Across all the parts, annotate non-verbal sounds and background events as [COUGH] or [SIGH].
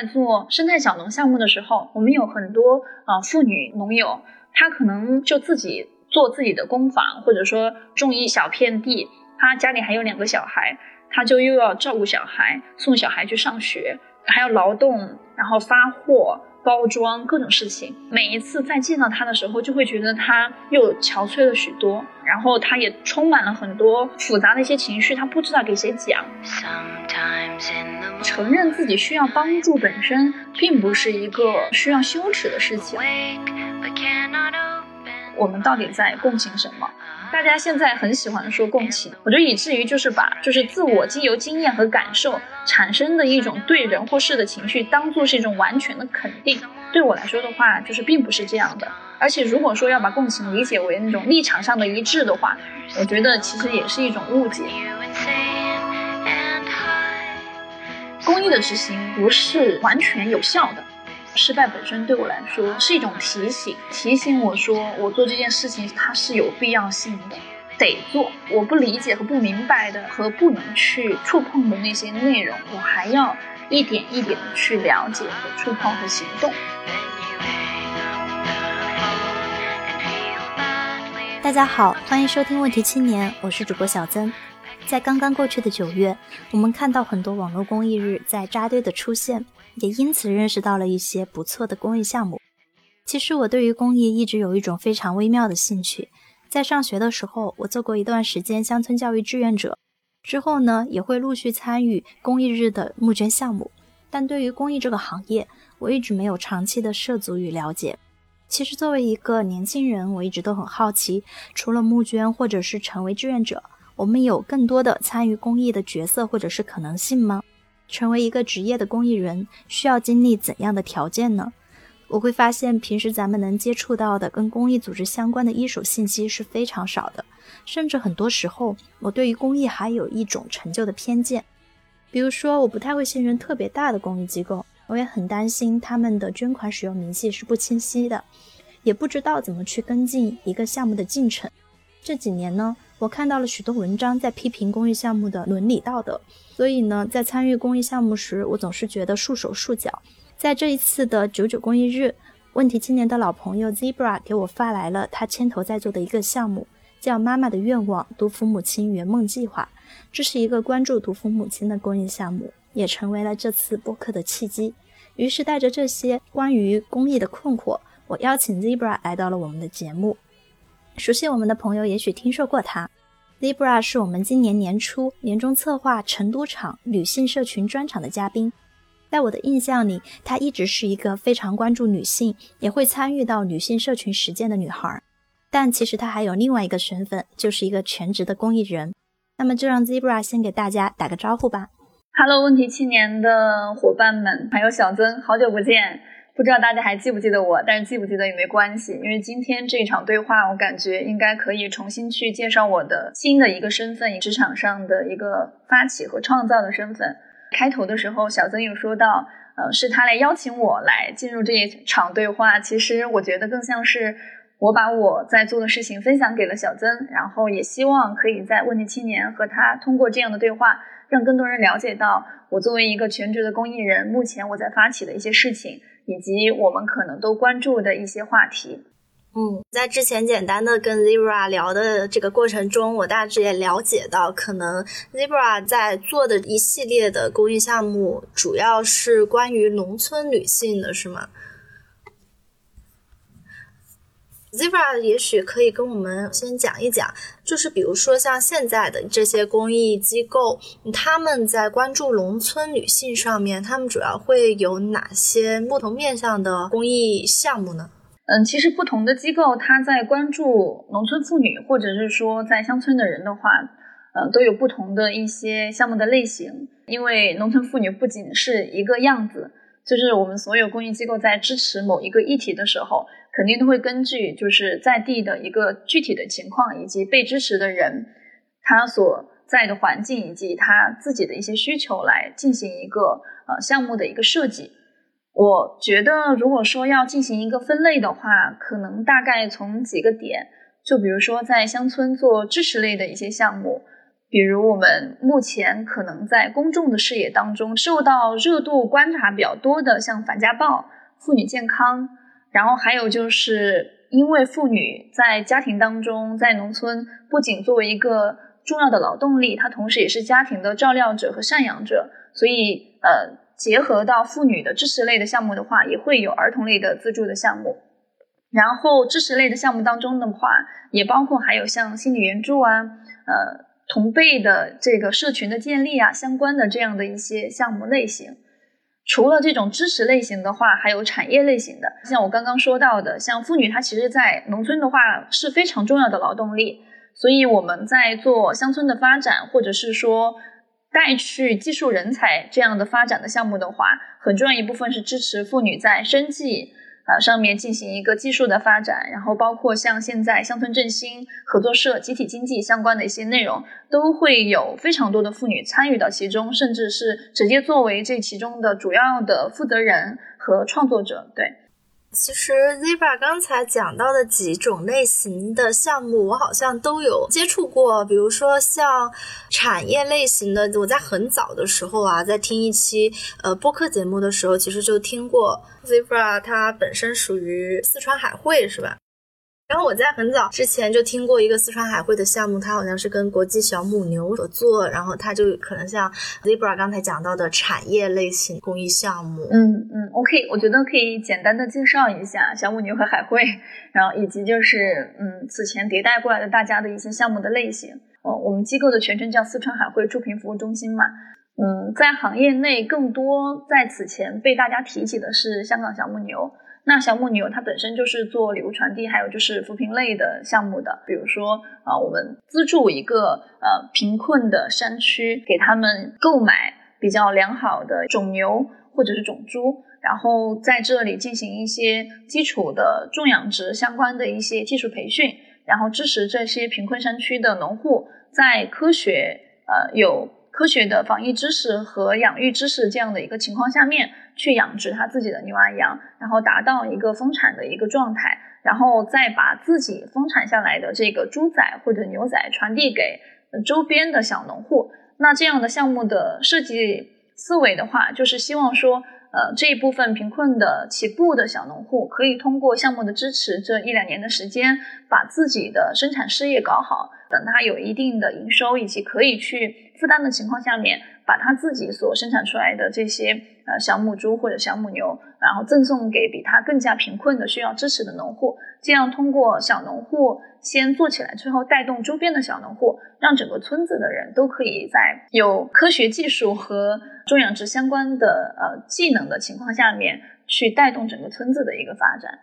在做生态小农项目的时候，我们有很多啊妇女农友，她可能就自己做自己的工坊，或者说种一小片地，她家里还有两个小孩，她就又要照顾小孩，送小孩去上学，还要劳动，然后发货。包装各种事情，每一次再见到他的时候，就会觉得他又憔悴了许多，然后他也充满了很多复杂的一些情绪，他不知道给谁讲。承认自己需要帮助本身，并不是一个需要羞耻的事情。我们到底在共情什么？大家现在很喜欢说共情，我觉得以至于就是把就是自我经由经验和感受产生的一种对人或事的情绪，当做是一种完全的肯定。对我来说的话，就是并不是这样的。而且如果说要把共情理解为那种立场上的一致的话，我觉得其实也是一种误解。公益的执行不是完全有效的。失败本身对我来说是一种提醒，提醒我说我做这件事情它是有必要性的，得做。我不理解和不明白的和不能去触碰的那些内容，我还要一点一点的去了解和触碰和行动。大家好，欢迎收听问题青年，我是主播小曾。在刚刚过去的九月，我们看到很多网络公益日在扎堆的出现。也因此认识到了一些不错的公益项目。其实我对于公益一直有一种非常微妙的兴趣。在上学的时候，我做过一段时间乡村教育志愿者，之后呢，也会陆续参与公益日的募捐项目。但对于公益这个行业，我一直没有长期的涉足与了解。其实作为一个年轻人，我一直都很好奇，除了募捐或者是成为志愿者，我们有更多的参与公益的角色或者是可能性吗？成为一个职业的公益人需要经历怎样的条件呢？我会发现，平时咱们能接触到的跟公益组织相关的一手信息是非常少的，甚至很多时候，我对于公益还有一种陈旧的偏见。比如说，我不太会信任特别大的公益机构，我也很担心他们的捐款使用明细是不清晰的，也不知道怎么去跟进一个项目的进程。这几年呢？我看到了许多文章在批评公益项目的伦理道德，所以呢，在参与公益项目时，我总是觉得束手束脚。在这一次的九九公益日，问题青年的老朋友 Zebra 给我发来了他牵头在做的一个项目，叫“妈妈的愿望独扶母亲圆梦计划”。这是一个关注独扶母亲的公益项目，也成为了这次播客的契机。于是，带着这些关于公益的困惑，我邀请 Zebra 来到了我们的节目。熟悉我们的朋友也许听说过他，Libra 是我们今年年初年终策划成都场女性社群专场的嘉宾。在我的印象里，她一直是一个非常关注女性，也会参与到女性社群实践的女孩。但其实她还有另外一个身份，就是一个全职的公益人。那么就让 Zebra 先给大家打个招呼吧。Hello，问题青年的伙伴们，还有小曾，好久不见。不知道大家还记不记得我，但是记不记得也没关系，因为今天这一场对话，我感觉应该可以重新去介绍我的新的一个身份，职场上的一个发起和创造的身份。开头的时候，小曾有说到，呃，是他来邀请我来进入这一场对话。其实我觉得更像是我把我在做的事情分享给了小曾，然后也希望可以在问题青年和他通过这样的对话，让更多人了解到我作为一个全职的公益人，目前我在发起的一些事情。以及我们可能都关注的一些话题。嗯，在之前简单的跟 Zebra 聊的这个过程中，我大致也了解到，可能 Zebra 在做的一系列的公益项目，主要是关于农村女性的，是吗？Zebra 也许可以跟我们先讲一讲，就是比如说像现在的这些公益机构，他们在关注农村女性上面，他们主要会有哪些不同面向的公益项目呢？嗯，其实不同的机构，它在关注农村妇女，或者是说在乡村的人的话，呃，都有不同的一些项目的类型。因为农村妇女不仅是一个样子，就是我们所有公益机构在支持某一个议题的时候。肯定都会根据就是在地的一个具体的情况，以及被支持的人他所在的环境以及他自己的一些需求来进行一个呃项目的一个设计。我觉得，如果说要进行一个分类的话，可能大概从几个点，就比如说在乡村做支持类的一些项目，比如我们目前可能在公众的视野当中受到热度观察比较多的，像反家暴、妇女健康，然后还有就是因为妇女在家庭当中，在农村不仅作为一个重要的劳动力，她同时也是家庭的照料者和赡养者，所以呃，结合到妇女的支持类的项目的话，也会有儿童类的资助的项目。然后支持类的项目当中的话，也包括还有像心理援助啊，呃。同辈的这个社群的建立啊，相关的这样的一些项目类型，除了这种支持类型的话，还有产业类型的，像我刚刚说到的，像妇女，她其实，在农村的话是非常重要的劳动力，所以我们在做乡村的发展，或者是说带去技术人才这样的发展的项目的话，很重要一部分是支持妇女在生计。啊，上面进行一个技术的发展，然后包括像现在乡村振兴合作社、集体经济相关的一些内容，都会有非常多的妇女参与到其中，甚至是直接作为这其中的主要的负责人和创作者，对。其实 Zebra 刚才讲到的几种类型的项目，我好像都有接触过。比如说像产业类型的，我在很早的时候啊，在听一期呃播客节目的时候，其实就听过 Zebra，它本身属于四川海汇，是吧？然后我在很早之前就听过一个四川海汇的项目，它好像是跟国际小母牛合作，然后它就可能像 Zebra 刚才讲到的产业类型公益项目。嗯嗯，OK，我觉得可以简单的介绍一下小母牛和海汇，然后以及就是嗯此前迭代过来的大家的一些项目的类型。哦，我们机构的全称叫四川海汇助贫服务中心嘛。嗯，在行业内更多在此前被大家提起的是香港小母牛。那小母牛它本身就是做礼物传递，还有就是扶贫类的项目的。比如说啊，我们资助一个呃贫困的山区，给他们购买比较良好的种牛或者是种猪，然后在这里进行一些基础的种养殖相关的一些技术培训，然后支持这些贫困山区的农户在科学呃有。科学的防疫知识和养育知识这样的一个情况下面，去养殖他自己的牛啊羊，然后达到一个丰产的一个状态，然后再把自己丰产下来的这个猪仔或者牛仔传递给周边的小农户。那这样的项目的设计思维的话，就是希望说。呃，这一部分贫困的起步的小农户，可以通过项目的支持，这一两年的时间，把自己的生产事业搞好。等他有一定的营收以及可以去负担的情况下面，把他自己所生产出来的这些呃小母猪或者小母牛，然后赠送给比他更加贫困的需要支持的农户。这样通过小农户先做起来，最后带动周边的小农户，让整个村子的人都可以在有科学技术和种养殖相关的呃技能的情况下面，去带动整个村子的一个发展。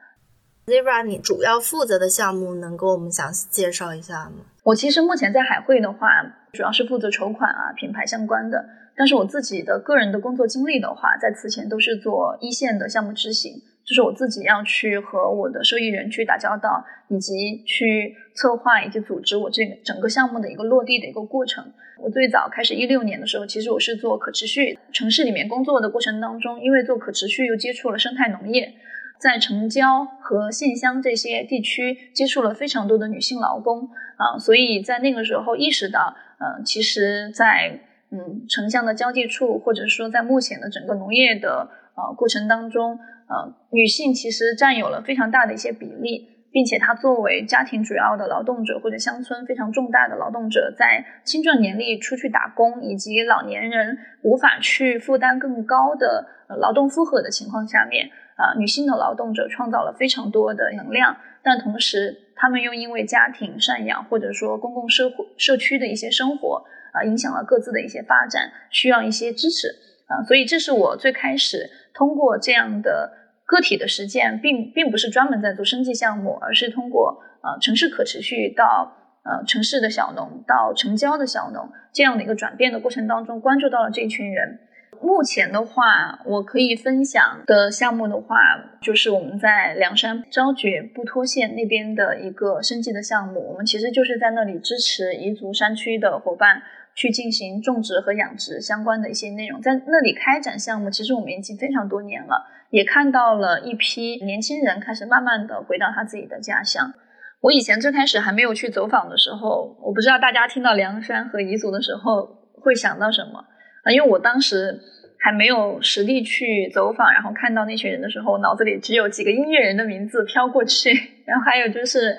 Zebra，你主要负责的项目能给我们详细介绍一下吗？我其实目前在海汇的话，主要是负责筹款啊、品牌相关的。但是我自己的个人的工作经历的话，在此前都是做一线的项目执行。就是我自己要去和我的受益人去打交道，以及去策划以及组织我这个整个项目的一个落地的一个过程。我最早开始一六年的时候，其实我是做可持续城市里面工作的过程当中，因为做可持续又接触了生态农业，在城郊和县乡这些地区接触了非常多的女性劳工啊，所以在那个时候意识到，嗯，其实，在嗯城乡的交界处，或者说在目前的整个农业的呃过程当中。呃，女性其实占有了非常大的一些比例，并且她作为家庭主要的劳动者或者乡村非常重大的劳动者，在青壮年力出去打工，以及老年人无法去负担更高的劳动负荷的情况下面，啊，女性的劳动者创造了非常多的能量，但同时他们又因为家庭赡养或者说公共社会社区的一些生活啊，影响了各自的一些发展，需要一些支持啊，所以这是我最开始。通过这样的个体的实践，并并不是专门在做生计项目，而是通过呃城市可持续到呃城市的小农到城郊的小农这样的一个转变的过程当中，关注到了这群人。目前的话，我可以分享的项目的话，就是我们在凉山昭觉布托县那边的一个生计的项目，我们其实就是在那里支持彝族山区的伙伴。去进行种植和养殖相关的一些内容，在那里开展项目，其实我们已经非常多年了，也看到了一批年轻人开始慢慢的回到他自己的家乡。我以前最开始还没有去走访的时候，我不知道大家听到凉山和彝族的时候会想到什么啊？因为我当时还没有实地去走访，然后看到那群人的时候，脑子里只有几个音乐人的名字飘过去，[LAUGHS] 然后还有就是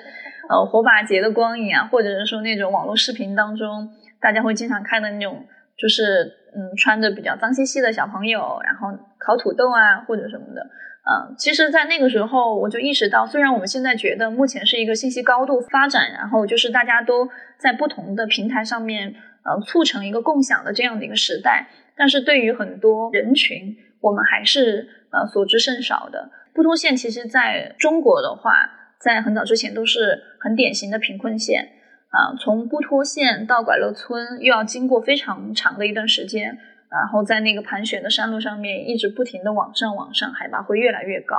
呃火把节的光影啊，或者是说那种网络视频当中大家会经常看的那种，就是嗯穿着比较脏兮兮的小朋友，然后烤土豆啊或者什么的。嗯，其实，在那个时候，我就意识到，虽然我们现在觉得目前是一个信息高度发展，然后就是大家都在不同的平台上面，呃，促成一个共享的这样的一个时代，但是对于很多人群，我们还是呃所知甚少的。布拖县其实在中国的话，在很早之前都是很典型的贫困县，啊，从布拖县到拐乐村，又要经过非常长的一段时间。然后在那个盘旋的山路上面，一直不停的往上往上，海拔会越来越高。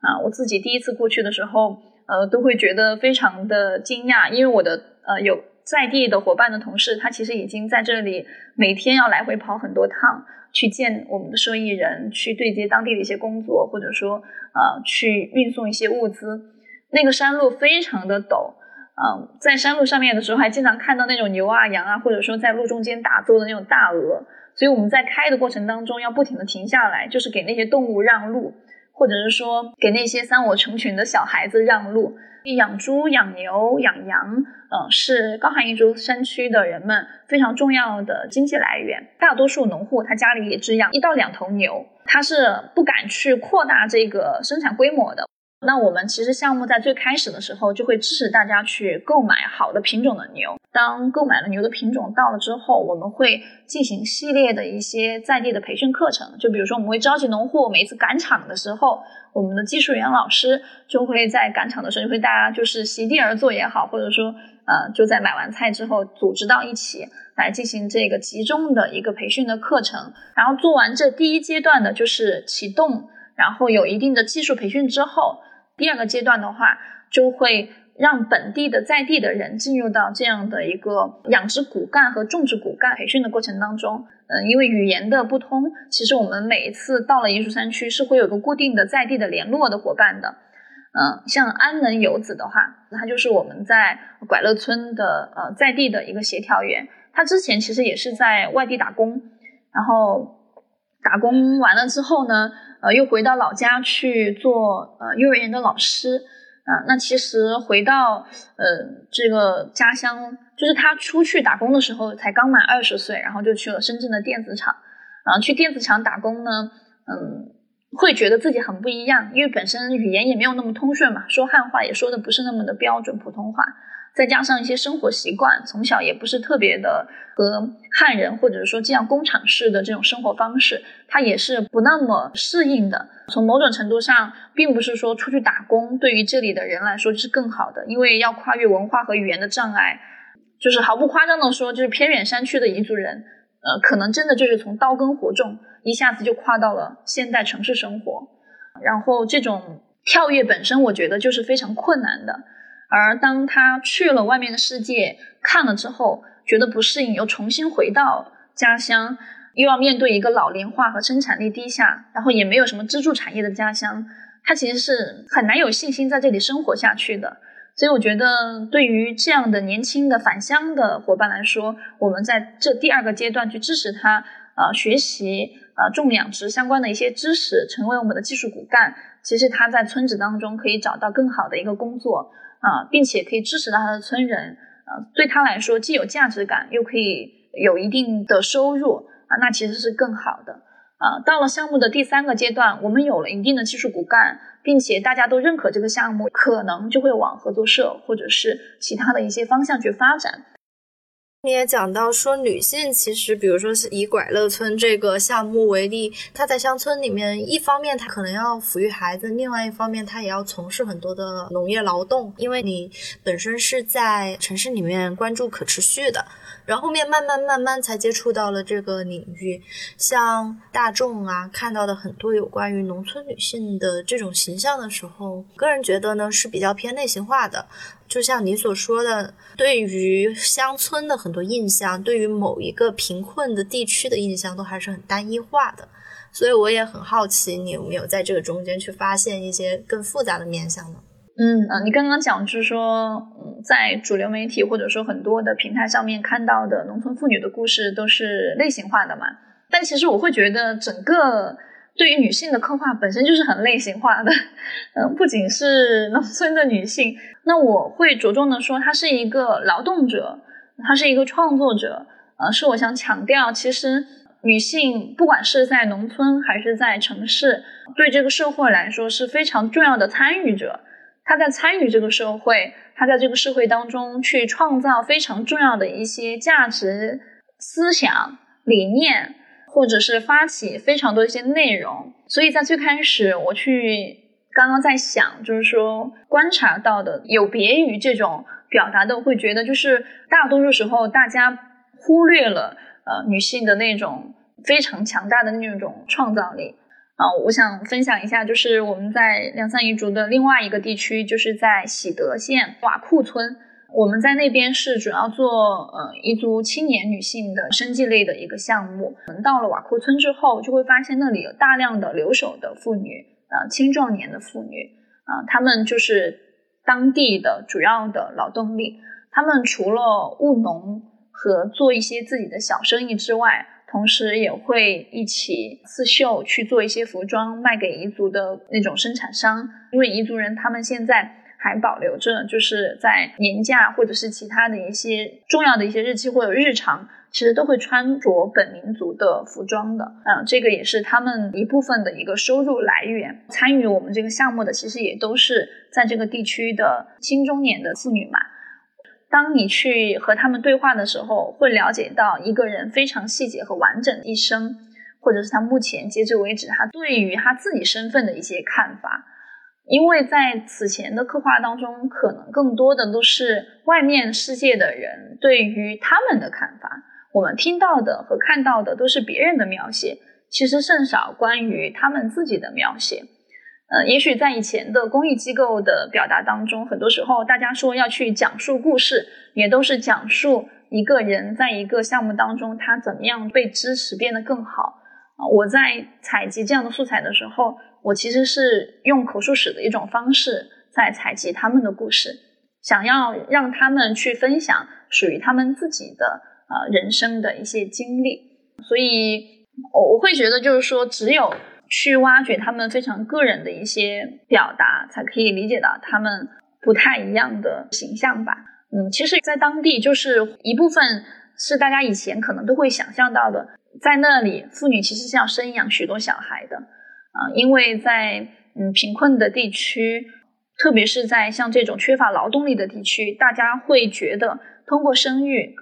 啊，我自己第一次过去的时候，呃，都会觉得非常的惊讶，因为我的呃有在地的伙伴的同事，他其实已经在这里每天要来回跑很多趟，去见我们的受益人，去对接当地的一些工作，或者说呃去运送一些物资。那个山路非常的陡，嗯，在山路上面的时候，还经常看到那种牛啊羊啊，或者说在路中间打坐的那种大鹅。所以我们在开的过程当中，要不停的停下来，就是给那些动物让路，或者是说给那些三五成群的小孩子让路。养猪、养牛、养羊，嗯，是高寒彝族山区的人们非常重要的经济来源。大多数农户他家里也只养一到两头牛，他是不敢去扩大这个生产规模的。那我们其实项目在最开始的时候就会支持大家去购买好的品种的牛。当购买了牛的品种到了之后，我们会进行系列的一些在地的培训课程。就比如说，我们会召集农户，每次赶场的时候，我们的技术员老师就会在赶场的时候，就会大家就是席地而坐也好，或者说呃就在买完菜之后组织到一起来进行这个集中的一个培训的课程。然后做完这第一阶段的就是启动，然后有一定的技术培训之后。第二个阶段的话，就会让本地的在地的人进入到这样的一个养殖骨干和种植骨干培训的过程当中。嗯，因为语言的不通，其实我们每一次到了彝族山区是会有个固定的在地的联络的伙伴的。嗯，像安能游子的话，他就是我们在拐乐村的呃在地的一个协调员。他之前其实也是在外地打工，然后打工完了之后呢。呃，又回到老家去做呃幼儿园的老师啊。那其实回到呃这个家乡，就是他出去打工的时候才刚满二十岁，然后就去了深圳的电子厂。然后去电子厂打工呢，嗯，会觉得自己很不一样，因为本身语言也没有那么通顺嘛，说汉话也说的不是那么的标准普通话。再加上一些生活习惯，从小也不是特别的和汉人或者说这样工厂式的这种生活方式，他也是不那么适应的。从某种程度上，并不是说出去打工对于这里的人来说是更好的，因为要跨越文化和语言的障碍。就是毫不夸张的说，就是偏远山区的彝族人，呃，可能真的就是从刀耕火种一下子就跨到了现代城市生活，然后这种跳跃本身，我觉得就是非常困难的。而当他去了外面的世界看了之后，觉得不适应，又重新回到家乡，又要面对一个老龄化和生产力低下，然后也没有什么支柱产业的家乡，他其实是很难有信心在这里生活下去的。所以，我觉得对于这样的年轻的返乡的伙伴来说，我们在这第二个阶段去支持他，呃，学习呃种养殖相关的一些知识，成为我们的技术骨干。其实他在村子当中可以找到更好的一个工作。啊，并且可以支持到他的村人，啊，对他来说既有价值感，又可以有一定的收入啊，那其实是更好的啊。到了项目的第三个阶段，我们有了一定的技术骨干，并且大家都认可这个项目，可能就会往合作社或者是其他的一些方向去发展。你也讲到说，女性其实，比如说是以拐乐村这个项目为例，她在乡村里面，一方面她可能要抚育孩子，另外一方面她也要从事很多的农业劳动，因为你本身是在城市里面关注可持续的。然后后面慢慢慢慢才接触到了这个领域，像大众啊看到的很多有关于农村女性的这种形象的时候，个人觉得呢是比较偏内型化的。就像你所说的，对于乡村的很多印象，对于某一个贫困的地区的印象都还是很单一化的。所以我也很好奇，你有没有在这个中间去发现一些更复杂的面相呢？嗯嗯，你刚刚讲就是说，嗯，在主流媒体或者说很多的平台上面看到的农村妇女的故事都是类型化的嘛？但其实我会觉得，整个对于女性的刻画本身就是很类型化的。嗯，不仅是农村的女性，那我会着重的说，她是一个劳动者，她是一个创作者。呃，是我想强调，其实女性不管是在农村还是在城市，对这个社会来说是非常重要的参与者。他在参与这个社会，他在这个社会当中去创造非常重要的一些价值、思想、理念，或者是发起非常多一些内容。所以在最开始，我去刚刚在想，就是说观察到的有别于这种表达的，会觉得就是大多数时候大家忽略了呃女性的那种非常强大的那种创造力。啊，我想分享一下，就是我们在凉山彝族的另外一个地区，就是在喜德县瓦库村。我们在那边是主要做呃彝族青年女性的生计类的一个项目。我们到了瓦库村之后，就会发现那里有大量的留守的妇女，呃青壮年的妇女，啊，她们就是当地的主要的劳动力。她们除了务农和做一些自己的小生意之外，同时也会一起刺绣，去做一些服装卖给彝族的那种生产商。因为彝族人他们现在还保留着，就是在年假或者是其他的一些重要的一些日期或者日常，其实都会穿着本民族的服装的。嗯，这个也是他们一部分的一个收入来源。参与我们这个项目的，其实也都是在这个地区的青中年的妇女嘛。当你去和他们对话的时候，会了解到一个人非常细节和完整的一生，或者是他目前截止为止他对于他自己身份的一些看法。因为在此前的刻画当中，可能更多的都是外面世界的人对于他们的看法，我们听到的和看到的都是别人的描写，其实甚少关于他们自己的描写。呃，也许在以前的公益机构的表达当中，很多时候大家说要去讲述故事，也都是讲述一个人在一个项目当中他怎么样被支持变得更好。啊，我在采集这样的素材的时候，我其实是用口述史的一种方式在采集他们的故事，想要让他们去分享属于他们自己的呃人生的一些经历。所以，我我会觉得就是说，只有。去挖掘他们非常个人的一些表达，才可以理解到他们不太一样的形象吧。嗯，其实，在当地就是一部分是大家以前可能都会想象到的，在那里妇女其实是要生养许多小孩的啊，因为在嗯贫困的地区，特别是在像这种缺乏劳动力的地区，大家会觉得通过生育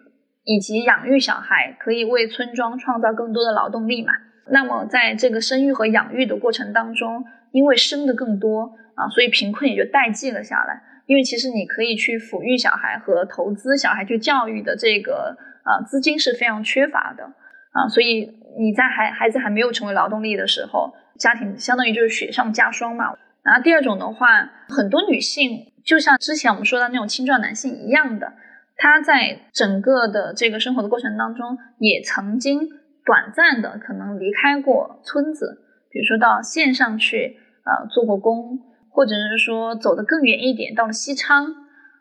以及养育小孩，可以为村庄创造更多的劳动力嘛。那么，在这个生育和养育的过程当中，因为生的更多啊，所以贫困也就代际了下来。因为其实你可以去抚育小孩和投资小孩去教育的这个啊资金是非常缺乏的啊，所以你在孩孩子还没有成为劳动力的时候，家庭相当于就是雪上加霜嘛。然后第二种的话，很多女性就像之前我们说到那种青壮男性一样的，她在整个的这个生活的过程当中，也曾经。短暂的可能离开过村子，比如说到县上去啊做过工，或者是说走得更远一点到了西昌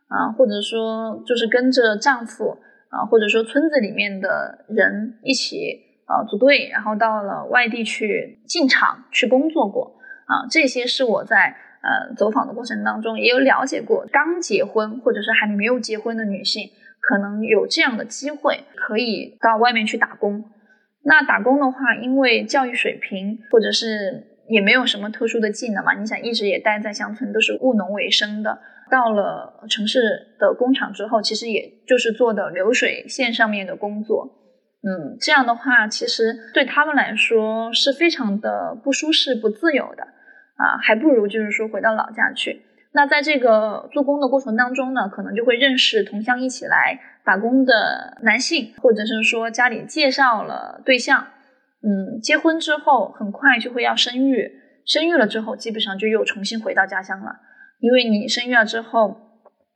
啊，或者说就是跟着丈夫啊，或者说村子里面的人一起啊组队，然后到了外地去进厂去工作过啊，这些是我在呃走访的过程当中也有了解过，刚结婚或者是还没有结婚的女性，可能有这样的机会可以到外面去打工。那打工的话，因为教育水平或者是也没有什么特殊的技能嘛，你想一直也待在乡村，都是务农为生的。到了城市的工厂之后，其实也就是做的流水线上面的工作。嗯，这样的话，其实对他们来说是非常的不舒适、不自由的啊，还不如就是说回到老家去。那在这个做工的过程当中呢，可能就会认识同乡一起来。打工的男性，或者是说家里介绍了对象，嗯，结婚之后很快就会要生育，生育了之后基本上就又重新回到家乡了，因为你生育了之后，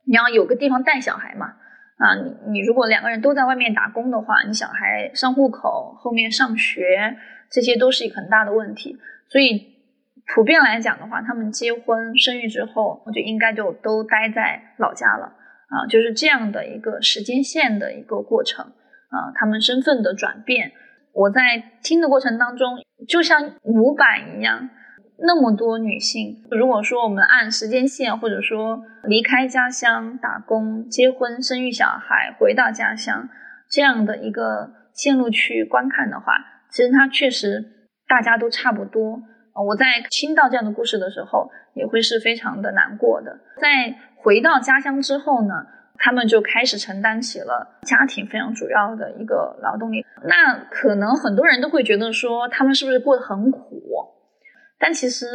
你要有个地方带小孩嘛，啊，你你如果两个人都在外面打工的话，你小孩上户口、后面上学，这些都是一个很大的问题，所以普遍来讲的话，他们结婚生育之后，我就应该就都待在老家了啊，就是这样的一个时间线的一个过程啊，他们身份的转变。我在听的过程当中，就像模板一样，那么多女性。如果说我们按时间线，或者说离开家乡打工、结婚、生育小孩、回到家乡这样的一个线路去观看的话，其实它确实大家都差不多。我在听到这样的故事的时候，也会是非常的难过的。在回到家乡之后呢？他们就开始承担起了家庭非常主要的一个劳动力。那可能很多人都会觉得说，他们是不是过得很苦？但其实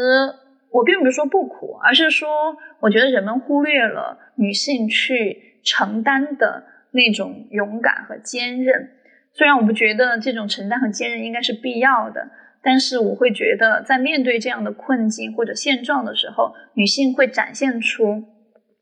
我并不是说不苦，而是说，我觉得人们忽略了女性去承担的那种勇敢和坚韧。虽然我不觉得这种承担和坚韧应该是必要的，但是我会觉得，在面对这样的困境或者现状的时候，女性会展现出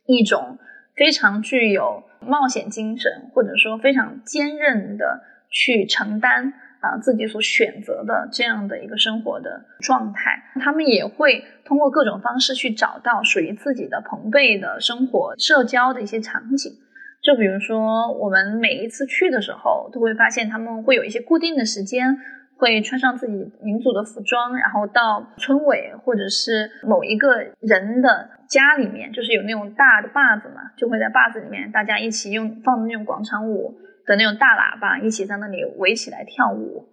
一种。非常具有冒险精神，或者说非常坚韧的去承担啊自己所选择的这样的一个生活的状态，他们也会通过各种方式去找到属于自己的朋辈的生活、社交的一些场景。就比如说，我们每一次去的时候，都会发现他们会有一些固定的时间。会穿上自己民族的服装，然后到村委或者是某一个人的家里面，就是有那种大的坝子嘛，就会在坝子里面，大家一起用放的那种广场舞的那种大喇叭，一起在那里围起来跳舞。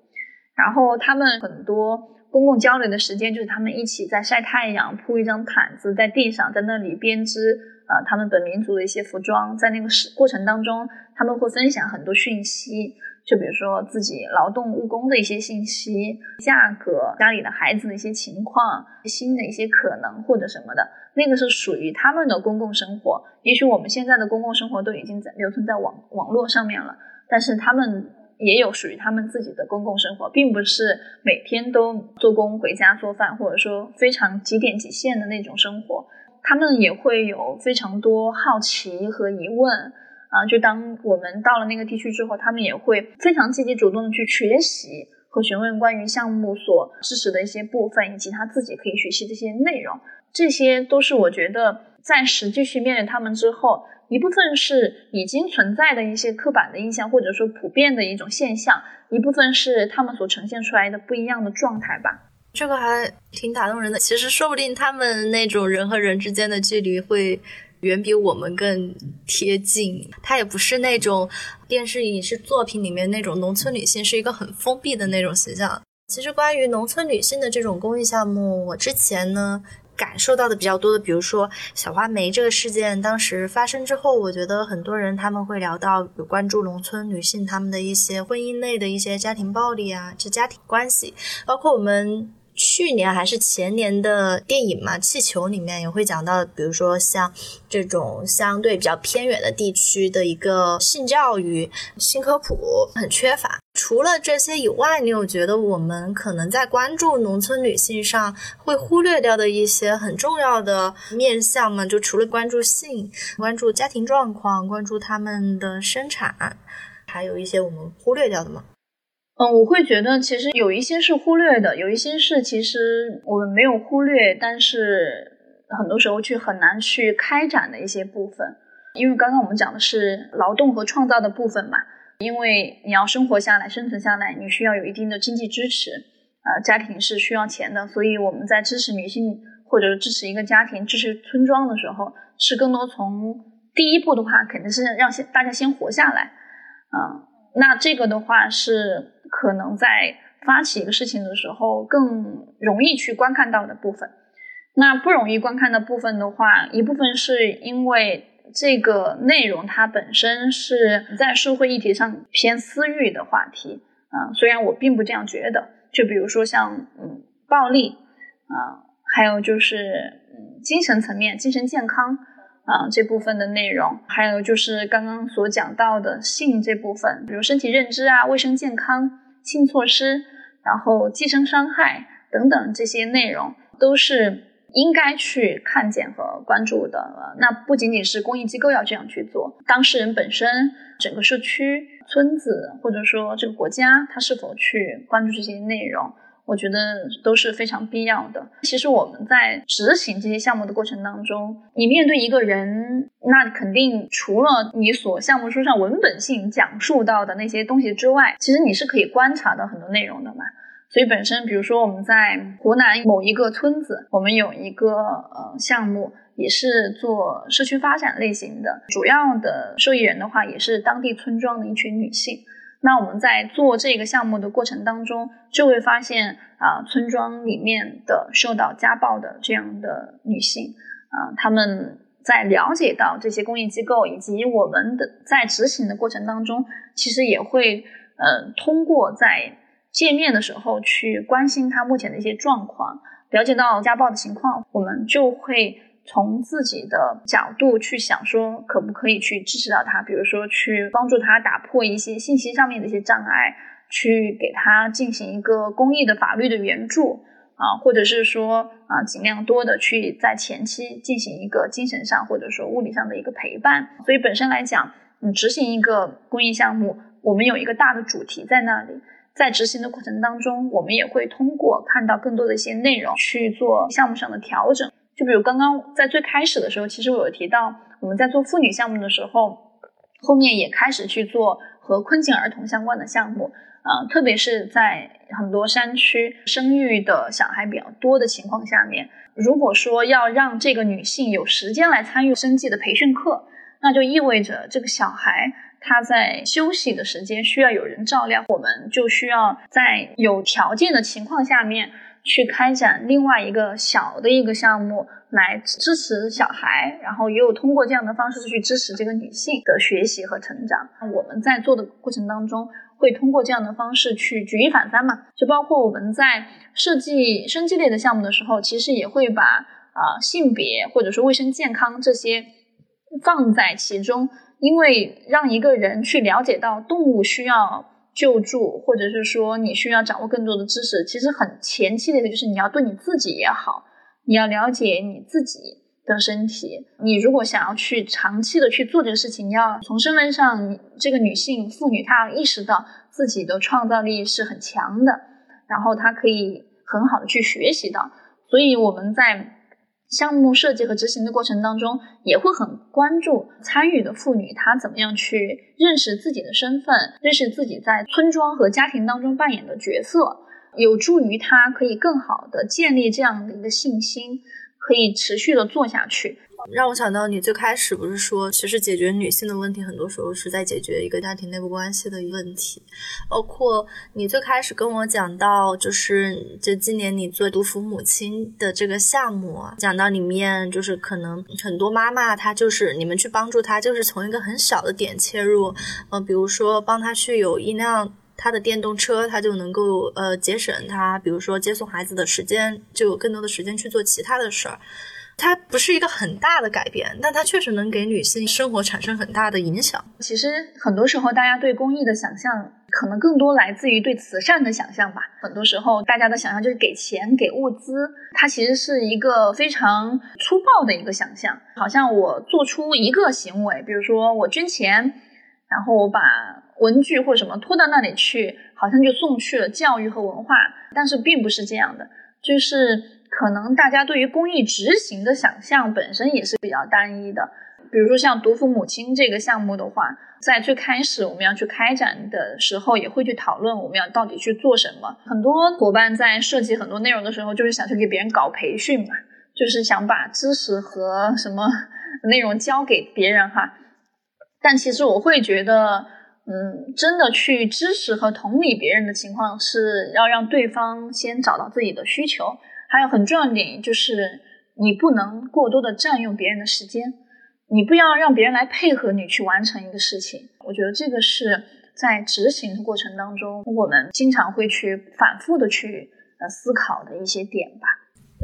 然后他们很多公共交流的时间，就是他们一起在晒太阳，铺一张毯子在地上，在那里编织呃他们本民族的一些服装。在那个时过程当中，他们会分享很多讯息。就比如说自己劳动务工的一些信息、价格、家里的孩子的一些情况、新的一些可能或者什么的，那个是属于他们的公共生活。也许我们现在的公共生活都已经在留存在网网络上面了，但是他们也有属于他们自己的公共生活，并不是每天都做工回家做饭，或者说非常几点几线的那种生活。他们也会有非常多好奇和疑问。啊，就当我们到了那个地区之后，他们也会非常积极主动的去学习和询问关于项目所支持的一些部分，以及他自己可以学习的一些内容。这些都是我觉得在实际去面对他们之后，一部分是已经存在的一些刻板的印象，或者说普遍的一种现象，一部分是他们所呈现出来的不一样的状态吧。这个还挺打动人的。其实说不定他们那种人和人之间的距离会。远比我们更贴近，它也不是那种电视影视作品里面那种农村女性是一个很封闭的那种形象。其实关于农村女性的这种公益项目，我之前呢感受到的比较多的，比如说小花梅这个事件当时发生之后，我觉得很多人他们会聊到有关注农村女性他们的一些婚姻内的一些家庭暴力啊，这家庭关系，包括我们。去年还是前年的电影嘛，《气球》里面也会讲到，比如说像这种相对比较偏远的地区的一个性教育、性科普很缺乏。除了这些以外，你有觉得我们可能在关注农村女性上会忽略掉的一些很重要的面向吗？就除了关注性、关注家庭状况、关注他们的生产，还有一些我们忽略掉的吗？嗯，我会觉得其实有一些是忽略的，有一些是其实我们没有忽略，但是很多时候去很难去开展的一些部分。因为刚刚我们讲的是劳动和创造的部分嘛，因为你要生活下来、生存下来，你需要有一定的经济支持，啊，家庭是需要钱的，所以我们在支持女性或者支持一个家庭、支持村庄的时候，是更多从第一步的话，肯定是让先大家先活下来，啊，那这个的话是。可能在发起一个事情的时候，更容易去观看到的部分。那不容易观看的部分的话，一部分是因为这个内容它本身是在社会议题上偏私域的话题啊。虽然我并不这样觉得，就比如说像嗯暴力啊，还有就是嗯精神层面、精神健康啊这部分的内容，还有就是刚刚所讲到的性这部分，比如身体认知啊、卫生健康。性措施，然后寄生伤害等等这些内容，都是应该去看见和关注的。那不仅仅是公益机构要这样去做，当事人本身、整个社区、村子或者说这个国家，他是否去关注这些内容，我觉得都是非常必要的。其实我们在执行这些项目的过程当中，你面对一个人，那肯定除了你所项目书上文本性讲述到的那些东西之外，其实你是可以观察到很多内容的嘛。所以本身，比如说我们在湖南某一个村子，我们有一个呃项目，也是做社区发展类型的，主要的受益人的话，也是当地村庄的一群女性。那我们在做这个项目的过程当中，就会发现啊，村庄里面的受到家暴的这样的女性啊，他们在了解到这些公益机构以及我们的在执行的过程当中，其实也会呃通过在见面的时候去关心她目前的一些状况，了解到家暴的情况，我们就会。从自己的角度去想，说可不可以去支持到他，比如说去帮助他打破一些信息上面的一些障碍，去给他进行一个公益的法律的援助啊，或者是说啊，尽量多的去在前期进行一个精神上或者说物理上的一个陪伴。所以本身来讲，你执行一个公益项目，我们有一个大的主题在那里，在执行的过程当中，我们也会通过看到更多的一些内容去做项目上的调整。就比如刚刚在最开始的时候，其实我有提到，我们在做妇女项目的时候，后面也开始去做和困境儿童相关的项目，啊，特别是在很多山区生育的小孩比较多的情况下面，如果说要让这个女性有时间来参与生计的培训课，那就意味着这个小孩他在休息的时间需要有人照料，我们就需要在有条件的情况下面。去开展另外一个小的一个项目来支持小孩，然后也有通过这样的方式去支持这个女性的学习和成长。我们在做的过程当中，会通过这样的方式去举一反三嘛？就包括我们在设计生计类的项目的时候，其实也会把啊性别或者说卫生健康这些放在其中，因为让一个人去了解到动物需要。救助，或者是说你需要掌握更多的知识，其实很前期的一个就是你要对你自己也好，你要了解你自己的身体。你如果想要去长期的去做这个事情，你要从身份上，这个女性妇女她要意识到自己的创造力是很强的，然后她可以很好的去学习到。所以我们在。项目设计和执行的过程当中，也会很关注参与的妇女，她怎么样去认识自己的身份，认识自己在村庄和家庭当中扮演的角色，有助于她可以更好的建立这样的一个信心，可以持续的做下去。让我想到你最开始不是说，其实解决女性的问题，很多时候是在解决一个家庭内部关系的问题。包括你最开始跟我讲到，就是就今年你做独扶母亲的这个项目啊，讲到里面就是可能很多妈妈她就是你们去帮助她，就是从一个很小的点切入，呃，比如说帮她去有一辆他的电动车，他就能够呃节省他，比如说接送孩子的时间，就有更多的时间去做其他的事儿。它不是一个很大的改变，但它确实能给女性生活产生很大的影响。其实很多时候，大家对公益的想象可能更多来自于对慈善的想象吧。很多时候，大家的想象就是给钱、给物资，它其实是一个非常粗暴的一个想象。好像我做出一个行为，比如说我捐钱，然后我把文具或什么拖到那里去，好像就送去了教育和文化。但是并不是这样的，就是。可能大家对于公益执行的想象本身也是比较单一的。比如说像独父母亲这个项目的话，在最开始我们要去开展的时候，也会去讨论我们要到底去做什么。很多伙伴在设计很多内容的时候，就是想去给别人搞培训嘛，就是想把知识和什么内容教给别人哈。但其实我会觉得，嗯，真的去支持和同理别人的情况，是要让对方先找到自己的需求。还有很重要的点就是，你不能过多的占用别人的时间，你不要让别人来配合你去完成一个事情。我觉得这个是在执行的过程当中，我们经常会去反复的去呃思考的一些点吧。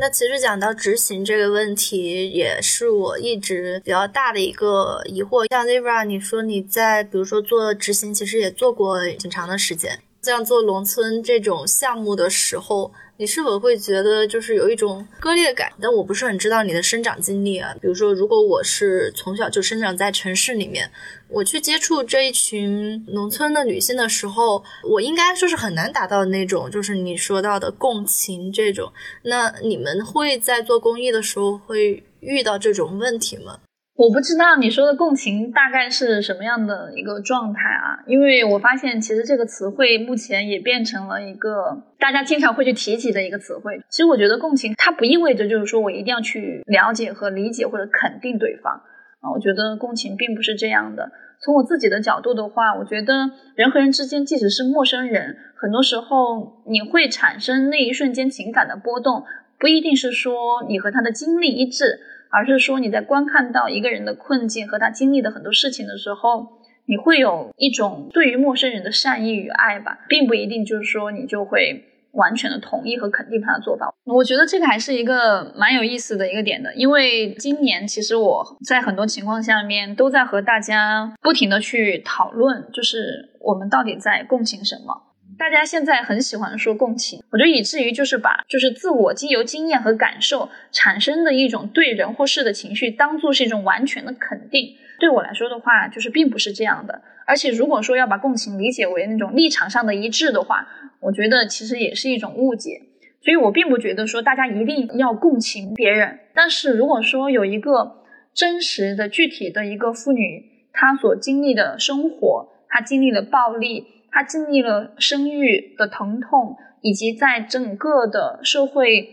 那其实讲到执行这个问题，也是我一直比较大的一个疑惑。像 Zebra，你说你在比如说做执行，其实也做过挺长的时间。像做农村这种项目的时候，你是否会觉得就是有一种割裂感？但我不是很知道你的生长经历啊。比如说，如果我是从小就生长在城市里面，我去接触这一群农村的女性的时候，我应该说是很难达到那种就是你说到的共情这种。那你们会在做公益的时候会遇到这种问题吗？我不知道你说的共情大概是什么样的一个状态啊？因为我发现其实这个词汇目前也变成了一个大家经常会去提及的一个词汇。其实我觉得共情它不意味着就是说我一定要去了解和理解或者肯定对方啊。我觉得共情并不是这样的。从我自己的角度的话，我觉得人和人之间即使是陌生人，很多时候你会产生那一瞬间情感的波动，不一定是说你和他的经历一致。而是说你在观看到一个人的困境和他经历的很多事情的时候，你会有一种对于陌生人的善意与爱吧，并不一定就是说你就会完全的同意和肯定他的做法。我觉得这个还是一个蛮有意思的一个点的，因为今年其实我在很多情况下面都在和大家不停的去讨论，就是我们到底在共情什么。大家现在很喜欢说共情，我觉得以至于就是把就是自我经由经验和感受产生的一种对人或事的情绪，当做是一种完全的肯定。对我来说的话，就是并不是这样的。而且如果说要把共情理解为那种立场上的一致的话，我觉得其实也是一种误解。所以我并不觉得说大家一定要共情别人。但是如果说有一个真实的具体的一个妇女，她所经历的生活，她经历了暴力。他经历了生育的疼痛，以及在整个的社会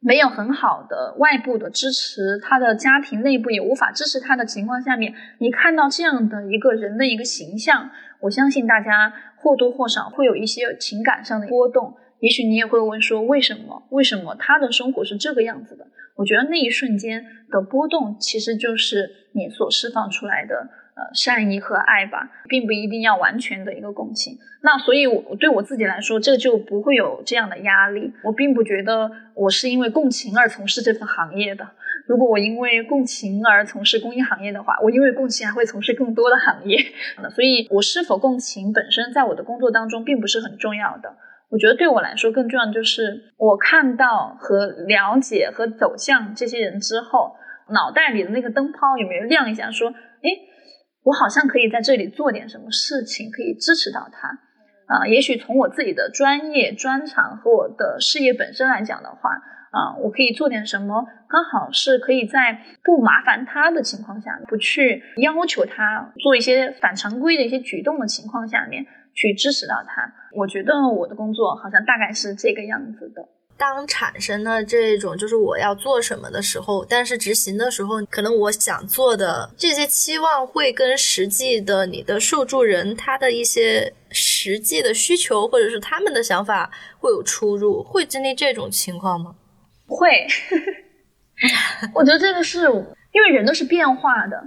没有很好的外部的支持，他的家庭内部也无法支持他的情况下面，你看到这样的一个人的一个形象，我相信大家或多或少会有一些情感上的波动。也许你也会问说，为什么？为什么他的生活是这个样子的？我觉得那一瞬间的波动，其实就是你所释放出来的。呃，善意和爱吧，并不一定要完全的一个共情。那所以，我对我自己来说，这就不会有这样的压力。我并不觉得我是因为共情而从事这份行业的。如果我因为共情而从事公益行业的话，我因为共情还会从事更多的行业。[LAUGHS] 所以，我是否共情本身在我的工作当中并不是很重要的。我觉得对我来说更重要的就是，我看到和了解和走向这些人之后，脑袋里的那个灯泡有没有亮一下？说，哎。我好像可以在这里做点什么事情，可以支持到他，啊，也许从我自己的专业专长和我的事业本身来讲的话，啊，我可以做点什么，刚好是可以在不麻烦他的情况下，不去要求他做一些反常规的一些举动的情况下面，去支持到他。我觉得我的工作好像大概是这个样子的。当产生了这种就是我要做什么的时候，但是执行的时候，可能我想做的这些期望会跟实际的你的受助人他的一些实际的需求或者是他们的想法会有出入，会经历这种情况吗？会，我觉得这个是因为人都是变化的，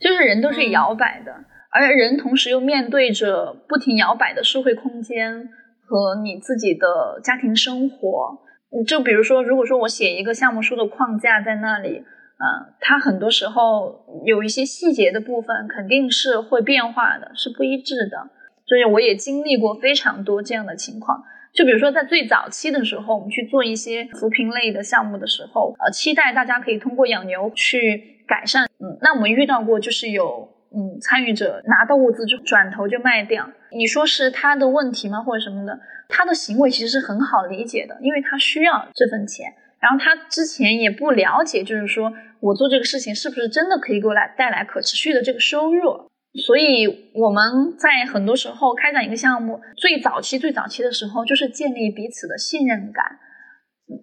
就是人都是摇摆的，而人同时又面对着不停摇摆的社会空间。和你自己的家庭生活，就比如说，如果说我写一个项目书的框架在那里，嗯，它很多时候有一些细节的部分肯定是会变化的，是不一致的。所以我也经历过非常多这样的情况。就比如说在最早期的时候，我们去做一些扶贫类的项目的时候，呃，期待大家可以通过养牛去改善，嗯，那我们遇到过就是有。嗯，参与者拿到物资就转头就卖掉，你说是他的问题吗，或者什么的？他的行为其实是很好理解的，因为他需要这份钱，然后他之前也不了解，就是说我做这个事情是不是真的可以给我来带来可持续的这个收入？所以我们在很多时候开展一个项目，最早期最早期的时候，就是建立彼此的信任感。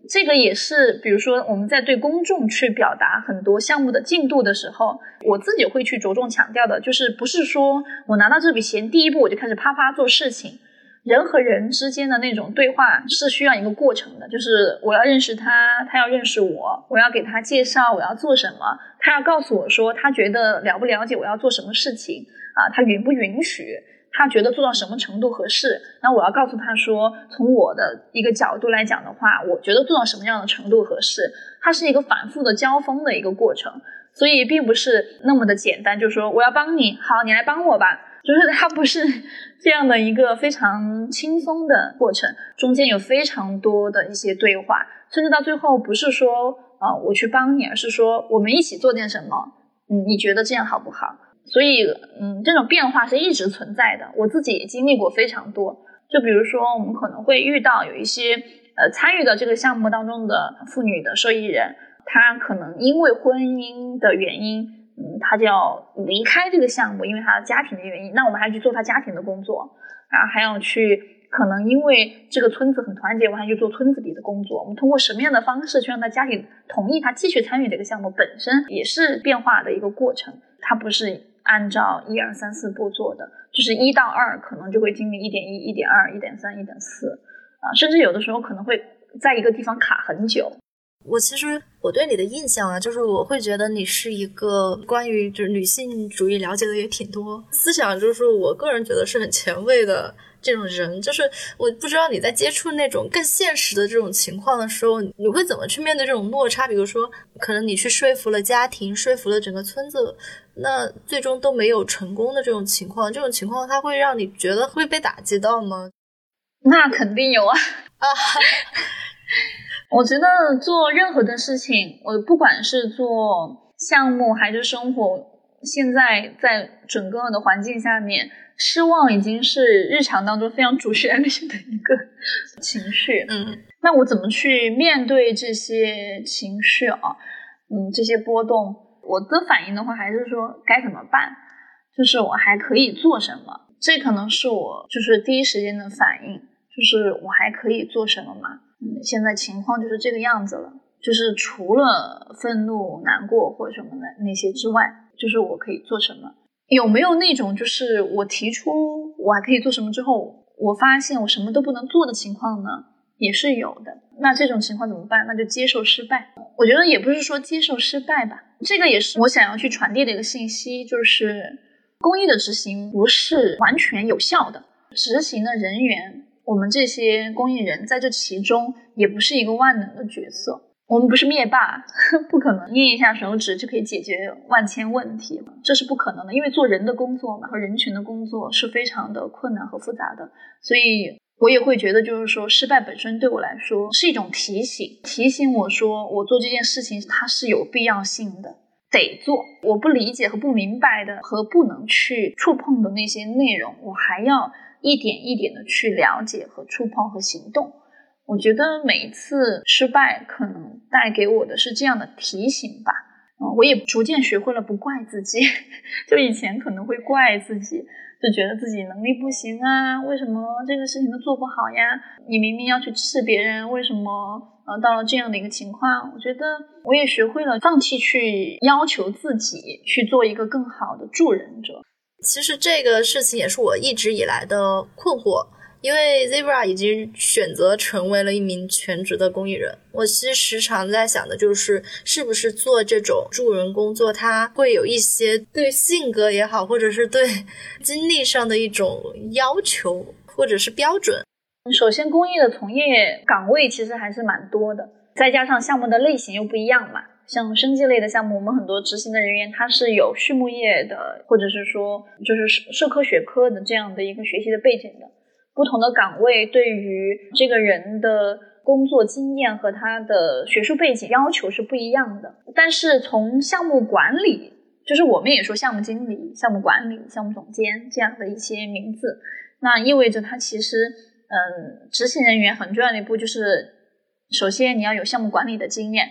这个也是，比如说我们在对公众去表达很多项目的进度的时候，我自己会去着重强调的，就是不是说我拿到这笔钱，第一步我就开始啪啪做事情。人和人之间的那种对话是需要一个过程的，就是我要认识他，他要认识我，我要给他介绍我要做什么，他要告诉我说他觉得了不了解我要做什么事情啊，他允不允许。他觉得做到什么程度合适，那我要告诉他说，从我的一个角度来讲的话，我觉得做到什么样的程度合适，它是一个反复的交锋的一个过程，所以并不是那么的简单，就是说我要帮你，好，你来帮我吧，就是它不是这样的一个非常轻松的过程，中间有非常多的一些对话，甚至到最后不是说啊我去帮你，而是说我们一起做点什么，嗯，你觉得这样好不好？所以，嗯，这种变化是一直存在的，我自己也经历过非常多。就比如说，我们可能会遇到有一些呃参与到这个项目当中的妇女的受益人，她可能因为婚姻的原因，嗯，她就要离开这个项目，因为她的家庭的原因。那我们还去做她家庭的工作，然后还要去可能因为这个村子很团结，我还去做村子里的工作。我们通过什么样的方式去让她家里同意她继续参与这个项目，本身也是变化的一个过程，它不是。按照一二三四步做的，就是一到二可能就会经历一点一、一点二、一点三、一点四啊，甚至有的时候可能会在一个地方卡很久。我其实我对你的印象啊，就是我会觉得你是一个关于就是女性主义了解的也挺多，思想就是我个人觉得是很前卫的。这种人就是我不知道你在接触那种更现实的这种情况的时候，你会怎么去面对这种落差？比如说，可能你去说服了家庭，说服了整个村子，那最终都没有成功的这种情况，这种情况它会让你觉得会被打击到吗？那肯定有啊啊！[LAUGHS] 我觉得做任何的事情，我不管是做项目还是生活，现在在整个的环境下面。失望已经是日常当中非常主旋律的一个情绪，嗯，那我怎么去面对这些情绪啊？嗯，这些波动，我的反应的话，还是说该怎么办？就是我还可以做什么？这可能是我就是第一时间的反应，就是我还可以做什么嘛？现在情况就是这个样子了，就是除了愤怒、难过或者什么的那些之外，就是我可以做什么？有没有那种就是我提出我还可以做什么之后，我发现我什么都不能做的情况呢？也是有的。那这种情况怎么办？那就接受失败。我觉得也不是说接受失败吧，这个也是我想要去传递的一个信息，就是公益的执行不是完全有效的，执行的人员，我们这些公益人在这其中也不是一个万能的角色。我们不是灭霸，[LAUGHS] 不可能捏一下手指就可以解决万千问题，这是不可能的。因为做人的工作嘛，和人群的工作是非常的困难和复杂的，所以我也会觉得，就是说失败本身对我来说是一种提醒，提醒我说我做这件事情它是有必要性的，得做。我不理解和不明白的和不能去触碰的那些内容，我还要一点一点的去了解和触碰和行动。我觉得每一次失败可能带给我的是这样的提醒吧，嗯，我也逐渐学会了不怪自己，[LAUGHS] 就以前可能会怪自己，就觉得自己能力不行啊，为什么这个事情都做不好呀？你明明要去支持别人，为什么呃到了这样的一个情况？我觉得我也学会了放弃去要求自己去做一个更好的助人者。其实这个事情也是我一直以来的困惑。因为 Zebra 已经选择成为了一名全职的公益人，我其实时常在想的就是，是不是做这种助人工作，他会有一些对性格也好，或者是对 [LAUGHS] 经历上的一种要求，或者是标准。首先，公益的从业岗位其实还是蛮多的，再加上项目的类型又不一样嘛。像生计类的项目，我们很多执行的人员他是有畜牧业的，或者是说就是社社科学科的这样的一个学习的背景的。不同的岗位对于这个人的工作经验和他的学术背景要求是不一样的。但是从项目管理，就是我们也说项目经理、项目管理、项目总监这样的一些名字，那意味着他其实，嗯，执行人员很重要的一步就是，首先你要有项目管理的经验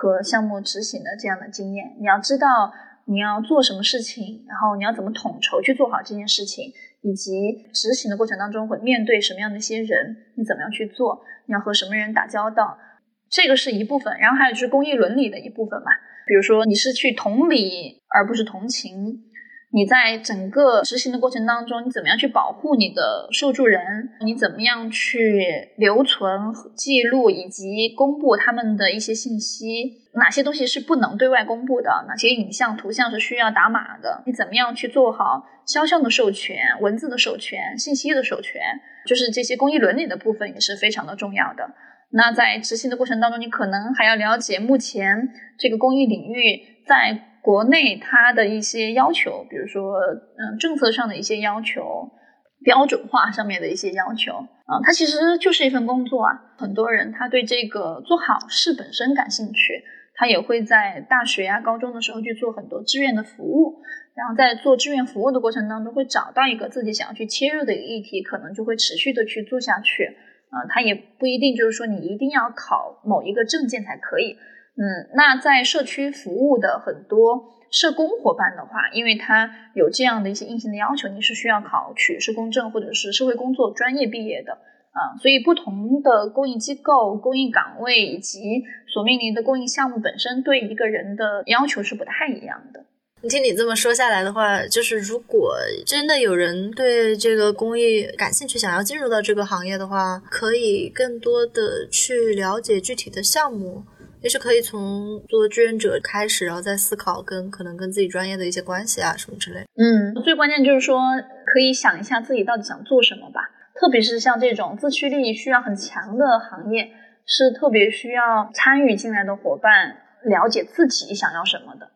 和项目执行的这样的经验，你要知道你要做什么事情，然后你要怎么统筹去做好这件事情。以及执行的过程当中会面对什么样的一些人，你怎么样去做？你要和什么人打交道？这个是一部分，然后还有就是公益伦理的一部分嘛。比如说你是去同理而不是同情。你在整个执行的过程当中，你怎么样去保护你的受助人？你怎么样去留存、记录以及公布他们的一些信息？哪些东西是不能对外公布的？哪些影像、图像是需要打码的？你怎么样去做好肖像的授权、文字的授权、信息的授权？就是这些公益伦理的部分也是非常的重要的。那在执行的过程当中，你可能还要了解目前这个公益领域在国内它的一些要求，比如说嗯政策上的一些要求。标准化上面的一些要求啊，它其实就是一份工作啊。很多人他对这个做好事本身感兴趣，他也会在大学啊、高中的时候去做很多志愿的服务，然后在做志愿服务的过程当中，会找到一个自己想要去切入的一个议题，可能就会持续的去做下去啊。他也不一定就是说你一定要考某一个证件才可以。嗯，那在社区服务的很多。社工伙伴的话，因为他有这样的一些硬性的要求，你是需要考取社工证或者是社会工作专业毕业的啊，所以不同的公益机构、公益岗位以及所面临的公益项目本身对一个人的要求是不太一样的。听你这么说下来的话，就是如果真的有人对这个公益感兴趣，想要进入到这个行业的话，可以更多的去了解具体的项目。也是可以从做志愿者开始，然后再思考跟可能跟自己专业的一些关系啊什么之类。嗯，最关键就是说，可以想一下自己到底想做什么吧。特别是像这种自驱力需要很强的行业，是特别需要参与进来的伙伴了解自己想要什么的。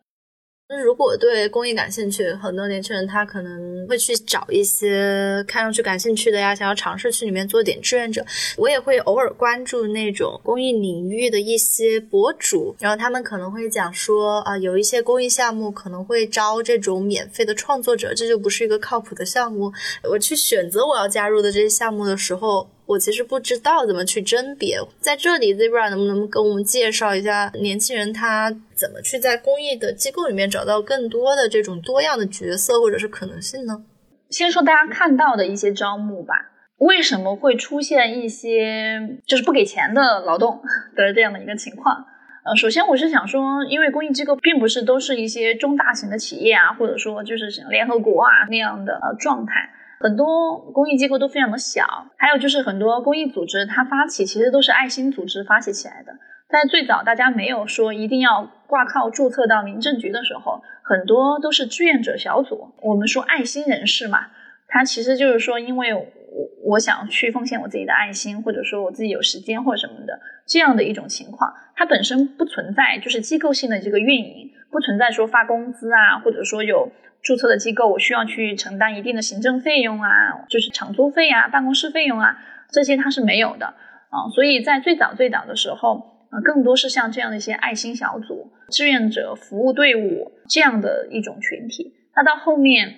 那如果对公益感兴趣，很多年轻人他可能会去找一些看上去感兴趣的呀，想要尝试去里面做点志愿者。我也会偶尔关注那种公益领域的一些博主，然后他们可能会讲说啊，有一些公益项目可能会招这种免费的创作者，这就不是一个靠谱的项目。我去选择我要加入的这些项目的时候。我其实不知道怎么去甄别，在这里，Zebra 能不能跟我们介绍一下年轻人他怎么去在公益的机构里面找到更多的这种多样的角色或者是可能性呢？先说大家看到的一些招募吧，为什么会出现一些就是不给钱的劳动的这样的一个情况？呃，首先我是想说，因为公益机构并不是都是一些中大型的企业啊，或者说就是像联合国啊那样的呃状态。很多公益机构都非常的小，还有就是很多公益组织，它发起其实都是爱心组织发起起来的。在最早大家没有说一定要挂靠注册到民政局的时候，很多都是志愿者小组。我们说爱心人士嘛，他其实就是说，因为我我想去奉献我自己的爱心，或者说我自己有时间或者什么的这样的一种情况，它本身不存在就是机构性的这个运营，不存在说发工资啊，或者说有。注册的机构，我需要去承担一定的行政费用啊，就是场租费啊、办公室费用啊，这些它是没有的啊。所以在最早最早的时候，啊，更多是像这样的一些爱心小组、志愿者服务队伍这样的一种群体。那到后面，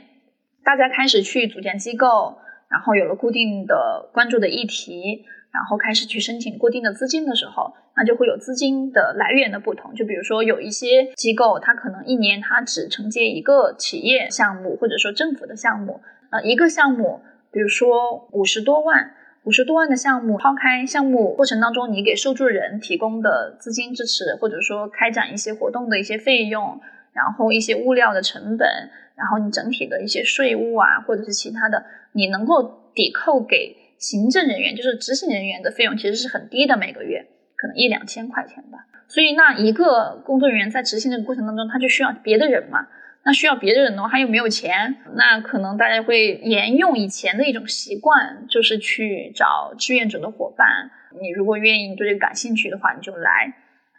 大家开始去组建机构，然后有了固定的关注的议题。然后开始去申请固定的资金的时候，那就会有资金的来源的不同。就比如说有一些机构，它可能一年它只承接一个企业项目，或者说政府的项目。呃，一个项目，比如说五十多万，五十多万的项目，抛开项目过程当中你给受助人提供的资金支持，或者说开展一些活动的一些费用，然后一些物料的成本，然后你整体的一些税务啊，或者是其他的，你能够抵扣给。行政人员就是执行人员的费用其实是很低的，每个月可能一两千块钱吧。所以那一个工作人员在执行这个过程当中，他就需要别的人嘛。那需要别的人的话，他又没有钱，那可能大家会沿用以前的一种习惯，就是去找志愿者的伙伴。你如果愿意对这个感兴趣的话，你就来。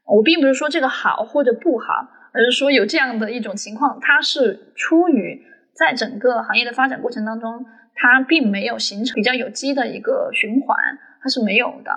我并不是说这个好或者不好，而是说有这样的一种情况，它是出于在整个行业的发展过程当中。它并没有形成比较有机的一个循环，它是没有的。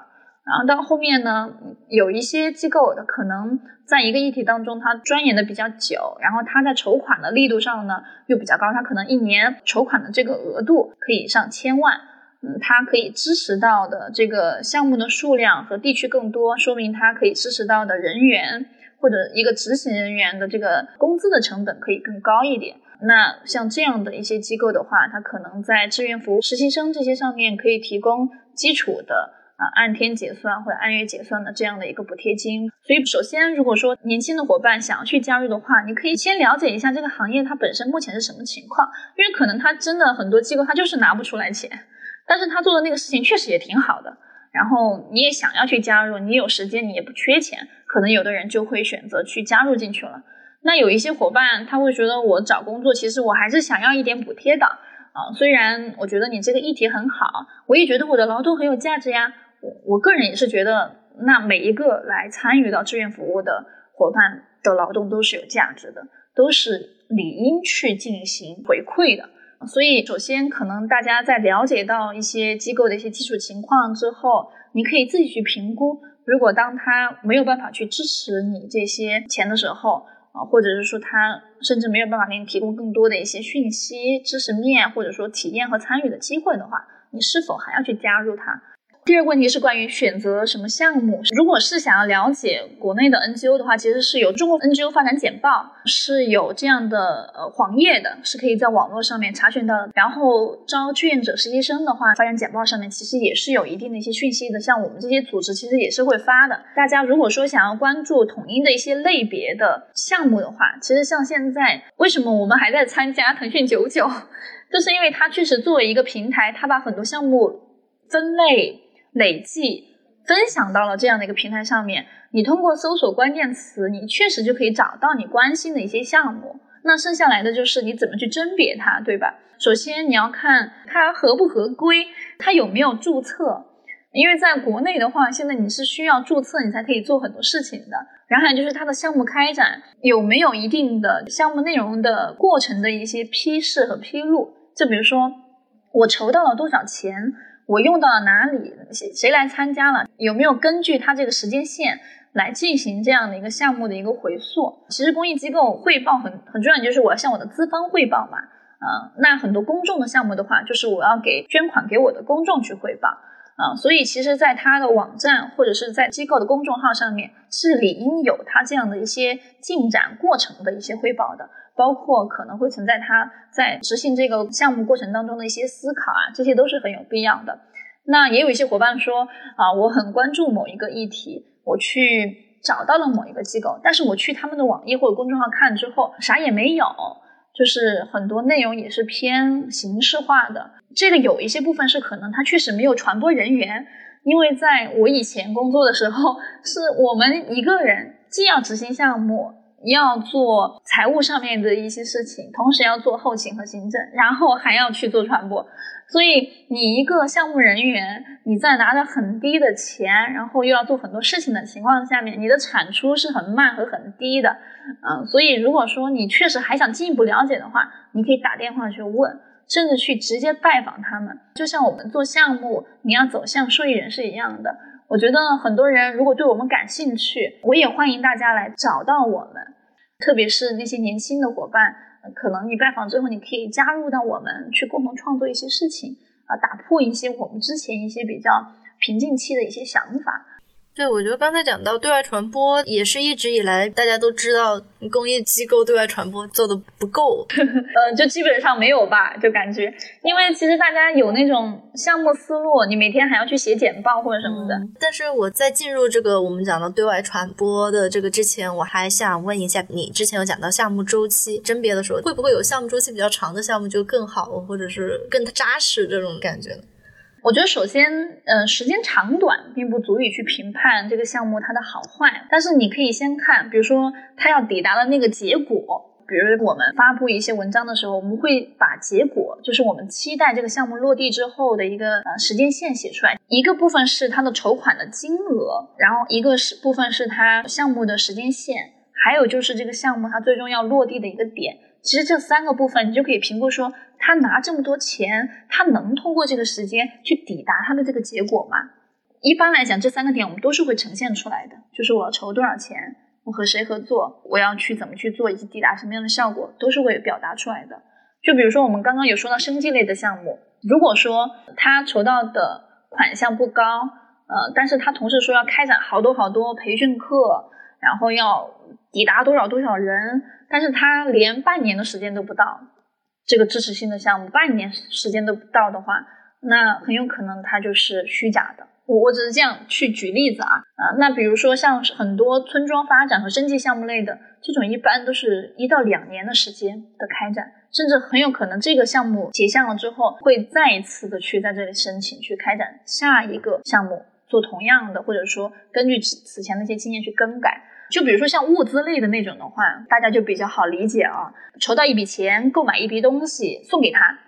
然后到后面呢，有一些机构的可能在一个议题当中，它钻研的比较久，然后它在筹款的力度上呢又比较高，它可能一年筹款的这个额度可以上千万。嗯，它可以支持到的这个项目的数量和地区更多，说明它可以支持到的人员或者一个执行人员的这个工资的成本可以更高一点。那像这样的一些机构的话，它可能在志愿服务、实习生这些上面可以提供基础的啊按天结算或者按月结算的这样的一个补贴金。所以，首先如果说年轻的伙伴想要去加入的话，你可以先了解一下这个行业它本身目前是什么情况，因为可能它真的很多机构它就是拿不出来钱，但是他做的那个事情确实也挺好的。然后你也想要去加入，你有时间，你也不缺钱，可能有的人就会选择去加入进去了。那有一些伙伴他会觉得我找工作，其实我还是想要一点补贴的啊。虽然我觉得你这个议题很好，我也觉得我的劳动很有价值呀。我我个人也是觉得，那每一个来参与到志愿服务的伙伴的劳动都是有价值的，都是理应去进行回馈的。所以，首先可能大家在了解到一些机构的一些基础情况之后，你可以自己去评估。如果当他没有办法去支持你这些钱的时候，啊，或者是说他甚至没有办法给你提供更多的一些讯息、知识面，或者说体验和参与的机会的话，你是否还要去加入他？第二个问题是关于选择什么项目。如果是想要了解国内的 NGO 的话，其实是有中国 NGO 发展简报，是有这样的呃黄页的，是可以在网络上面查询到的。然后招志愿者实习生的话，发展简报上面其实也是有一定的一些讯息的。像我们这些组织其实也是会发的。大家如果说想要关注统一的一些类别的项目的话，其实像现在为什么我们还在参加腾讯九九，[LAUGHS] 就是因为它确实作为一个平台，它把很多项目分类。累计分享到了这样的一个平台上面，你通过搜索关键词，你确实就可以找到你关心的一些项目。那剩下来的就是你怎么去甄别它，对吧？首先你要看它合不合规，它有没有注册。因为在国内的话，现在你是需要注册，你才可以做很多事情的。然后就是它的项目开展有没有一定的项目内容的过程的一些批示和披露。就比如说我筹到了多少钱。我用到了哪里？谁谁来参加了？有没有根据它这个时间线来进行这样的一个项目的一个回溯？其实公益机构汇报很很重要，就是我要向我的资方汇报嘛。啊，那很多公众的项目的话，就是我要给捐款给我的公众去汇报。啊，所以其实，在他的网站或者是在机构的公众号上面，是理应有他这样的一些进展过程的一些汇报的。包括可能会存在他在执行这个项目过程当中的一些思考啊，这些都是很有必要的。那也有一些伙伴说啊，我很关注某一个议题，我去找到了某一个机构，但是我去他们的网页或者公众号看之后，啥也没有，就是很多内容也是偏形式化的。这个有一些部分是可能他确实没有传播人员，因为在我以前工作的时候，是我们一个人既要执行项目。要做财务上面的一些事情，同时要做后勤和行政，然后还要去做传播。所以你一个项目人员，你在拿着很低的钱，然后又要做很多事情的情况下面，你的产出是很慢和很低的。嗯，所以如果说你确实还想进一步了解的话，你可以打电话去问，甚至去直接拜访他们。就像我们做项目，你要走向受益人是一样的。我觉得很多人如果对我们感兴趣，我也欢迎大家来找到我们，特别是那些年轻的伙伴，可能你拜访之后，你可以加入到我们去共同创作一些事情，啊，打破一些我们之前一些比较瓶颈期的一些想法。对，我觉得刚才讲到对外传播，也是一直以来大家都知道公益机构对外传播做的不够，[LAUGHS] 呃，就基本上没有吧，就感觉，因为其实大家有那种项目思路，你每天还要去写简报或者什么的。但是我在进入这个我们讲到对外传播的这个之前，我还想问一下，你之前有讲到项目周期甄别的时候，会不会有项目周期比较长的项目就更好，或者是更扎实这种感觉呢？我觉得首先，嗯，时间长短并不足以去评判这个项目它的好坏，但是你可以先看，比如说它要抵达的那个结果，比如我们发布一些文章的时候，我们会把结果，就是我们期待这个项目落地之后的一个呃时间线写出来。一个部分是它的筹款的金额，然后一个是部分是它项目的时间线，还有就是这个项目它最终要落地的一个点。其实这三个部分，你就可以评估说，他拿这么多钱，他能通过这个时间去抵达他的这个结果吗？一般来讲，这三个点我们都是会呈现出来的，就是我要筹多少钱，我和谁合作，我要去怎么去做，以及抵达什么样的效果，都是会表达出来的。就比如说我们刚刚有说到生计类的项目，如果说他筹到的款项不高，呃，但是他同时说要开展好多好多培训课，然后要抵达多少多少人。但是他连半年的时间都不到，这个支持性的项目半年时间都不到的话，那很有可能它就是虚假的。我我只是这样去举例子啊啊，那比如说像很多村庄发展和生计项目类的这种，一般都是一到两年的时间的开展，甚至很有可能这个项目结项了之后，会再一次的去在这里申请去开展下一个项目，做同样的，或者说根据此此前的一些经验去更改。就比如说像物资类的那种的话，大家就比较好理解啊，筹到一笔钱，购买一批东西送给他，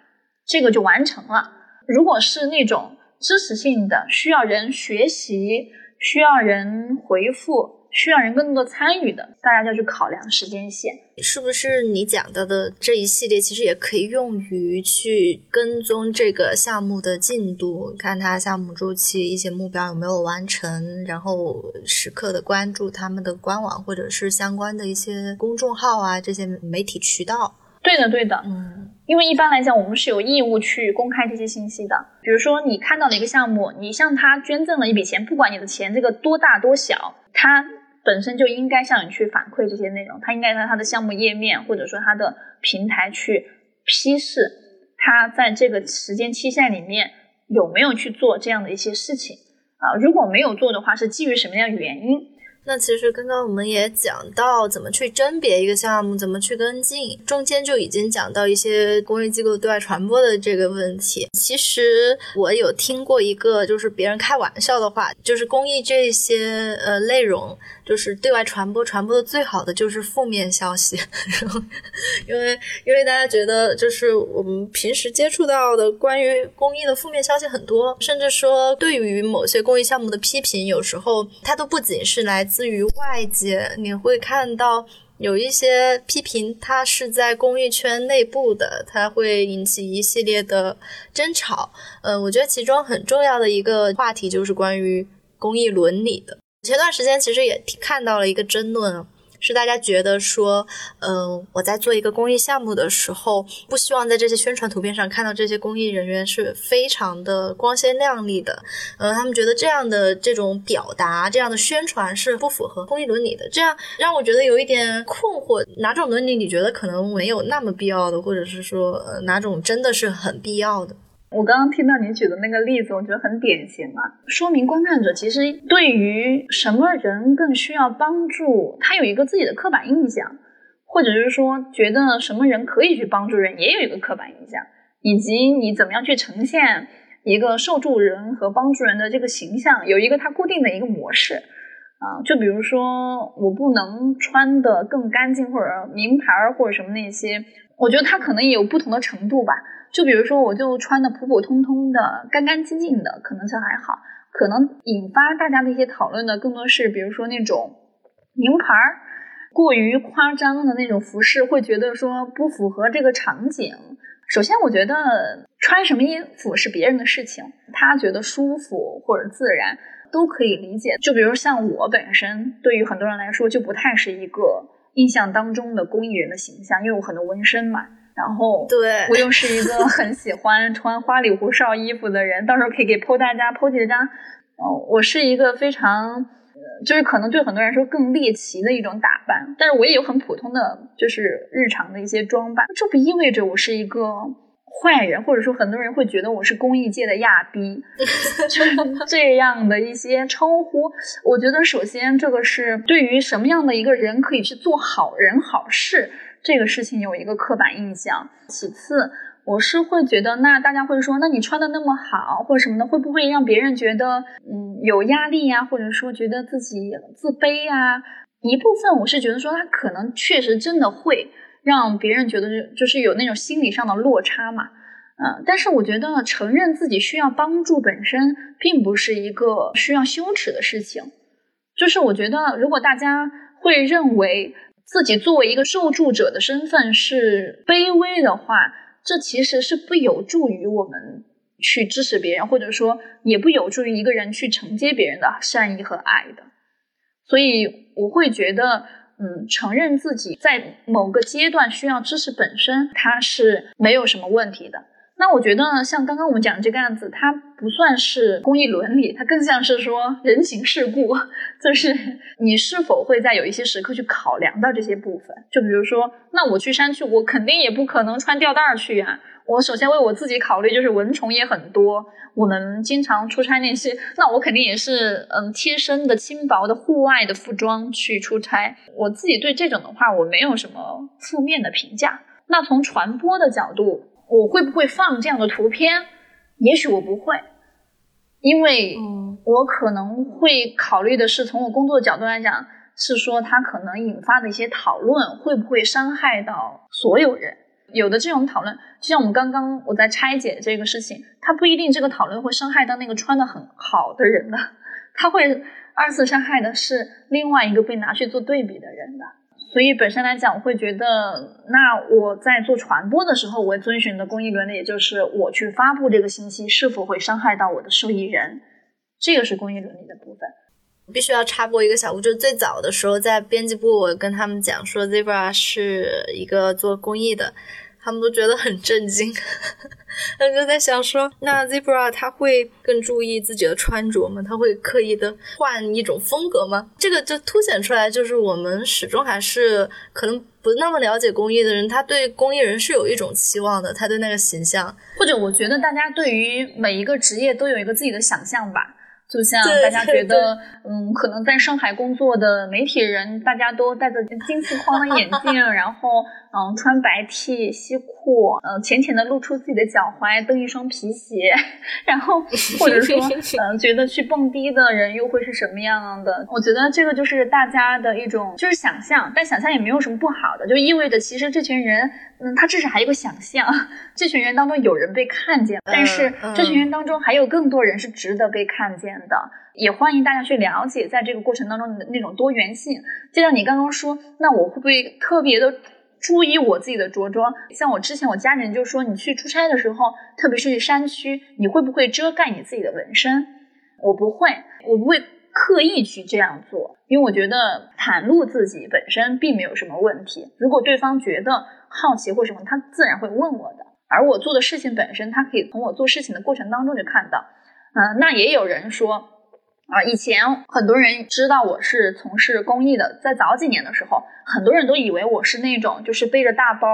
这个就完成了。如果是那种知识性的，需要人学习、需要人回复。需要人更多的参与的，大家就要去考量时间线，是不是？你讲到的这一系列，其实也可以用于去跟踪这个项目的进度，看它项目周期一些目标有没有完成，然后时刻的关注他们的官网或者是相关的一些公众号啊，这些媒体渠道。对的，对的，嗯，因为一般来讲，我们是有义务去公开这些信息的。比如说，你看到了一个项目，你向他捐赠了一笔钱，不管你的钱这个多大多小，他。本身就应该向你去反馈这些内容，他应该在他的项目页面或者说他的平台去批示，他在这个时间期限里面有没有去做这样的一些事情啊？如果没有做的话，是基于什么样的原因？那其实刚刚我们也讲到怎么去甄别一个项目，怎么去跟进，中间就已经讲到一些公益机构对外传播的这个问题。其实我有听过一个，就是别人开玩笑的话，就是公益这些呃内容。就是对外传播，传播的最好的就是负面消息，[LAUGHS] 因为因为大家觉得，就是我们平时接触到的关于公益的负面消息很多，甚至说对于某些公益项目的批评，有时候它都不仅是来自于外界，你会看到有一些批评，它是在公益圈内部的，它会引起一系列的争吵。嗯，我觉得其中很重要的一个话题就是关于公益伦理的。前段时间其实也看到了一个争论，是大家觉得说，嗯，我在做一个公益项目的时候，不希望在这些宣传图片上看到这些公益人员是非常的光鲜亮丽的，呃，他们觉得这样的这种表达、这样的宣传是不符合公益伦理的，这样让我觉得有一点困惑，哪种伦理你觉得可能没有那么必要的，或者是说，呃，哪种真的是很必要的？我刚刚听到你举的那个例子，我觉得很典型啊，说明观看者其实对于什么人更需要帮助，他有一个自己的刻板印象，或者是说觉得什么人可以去帮助人，也有一个刻板印象，以及你怎么样去呈现一个受助人和帮助人的这个形象，有一个他固定的一个模式啊，就比如说我不能穿的更干净，或者名牌或者什么那些，我觉得他可能也有不同的程度吧。就比如说，我就穿的普普通通的、干干净净的，可能就还好。可能引发大家的一些讨论的，更多是比如说那种名牌儿、过于夸张的那种服饰，会觉得说不符合这个场景。首先，我觉得穿什么衣服是别人的事情，他觉得舒服或者自然都可以理解。就比如像我本身，对于很多人来说就不太是一个印象当中的公益人的形象，因为我很多纹身嘛。然后，对我又是一个很喜欢穿花里胡哨衣服的人，到时候可以给 PO 大家 PO 几张。哦，我是一个非常，就是可能对很多人说更猎奇的一种打扮，但是我也有很普通的，就是日常的一些装扮。这不意味着我是一个坏人，或者说很多人会觉得我是公益界的亚逼，[LAUGHS] 就这样的一些称呼。我觉得首先这个是对于什么样的一个人可以去做好人好事。这个事情有一个刻板印象。其次，我是会觉得，那大家会说，那你穿的那么好，或者什么的，会不会让别人觉得，嗯，有压力呀？或者说觉得自己自卑呀？一部分我是觉得说，他可能确实真的会让别人觉得，就是有那种心理上的落差嘛。嗯，但是我觉得承认自己需要帮助本身，并不是一个需要羞耻的事情。就是我觉得，如果大家会认为。自己作为一个受助者的身份是卑微的话，这其实是不有助于我们去支持别人，或者说也不有助于一个人去承接别人的善意和爱的。所以我会觉得，嗯，承认自己在某个阶段需要知识本身，它是没有什么问题的。那我觉得，像刚刚我们讲这个案子，它不算是公益伦理，它更像是说人情世故，就是你是否会在有一些时刻去考量到这些部分。就比如说，那我去山区，我肯定也不可能穿吊带去呀。我首先为我自己考虑，就是蚊虫也很多，我们经常出差那些，那我肯定也是嗯贴身的轻薄的户外的服装去出差。我自己对这种的话，我没有什么负面的评价。那从传播的角度。我会不会放这样的图片？也许我不会，因为我可能会考虑的是从我工作角度来讲，是说它可能引发的一些讨论会不会伤害到所有人。有的这种讨论，就像我们刚刚我在拆解这个事情，它不一定这个讨论会伤害到那个穿的很好的人的，他会二次伤害的是另外一个被拿去做对比的人的。所以本身来讲，我会觉得，那我在做传播的时候，我遵循的公益伦理，也就是我去发布这个信息是否会伤害到我的受益人，这个是公益伦理的部分。必须要插播一个小屋，就是，最早的时候在编辑部，我跟他们讲说，Zebra 是一个做公益的。他们都觉得很震惊，[LAUGHS] 他就在想说，那 Zebra 他会更注意自己的穿着吗？他会刻意的换一种风格吗？这个就凸显出来，就是我们始终还是可能不那么了解公益的人，他对公益人是有一种期望的，他对那个形象，或者我觉得大家对于每一个职业都有一个自己的想象吧。就像大家觉得，嗯，可能在上海工作的媒体人，大家都戴着金丝框的眼镜，[LAUGHS] 然后，嗯，穿白 T 西裤，呃，浅浅的露出自己的脚踝，蹬一双皮鞋，[LAUGHS] 然后 [LAUGHS] 或者说，[LAUGHS] 嗯，觉得去蹦迪的人又会是什么样的？我觉得这个就是大家的一种就是想象，但想象也没有什么不好的，就意味着其实这群人。嗯，他至少还有个想象，这群人当中有人被看见，但是这群人当中还有更多人是值得被看见的。也欢迎大家去了解，在这个过程当中的那种多元性。就像你刚刚说，那我会不会特别的注意我自己的着装？像我之前，我家人就说，你去出差的时候，特别是去山区，你会不会遮盖你自己的纹身？我不会，我不会刻意去这样做，因为我觉得袒露自己本身并没有什么问题。如果对方觉得，好奇或什么，他自然会问我的。而我做的事情本身，他可以从我做事情的过程当中就看到。嗯，那也有人说。啊，以前很多人知道我是从事公益的，在早几年的时候，很多人都以为我是那种就是背着大包，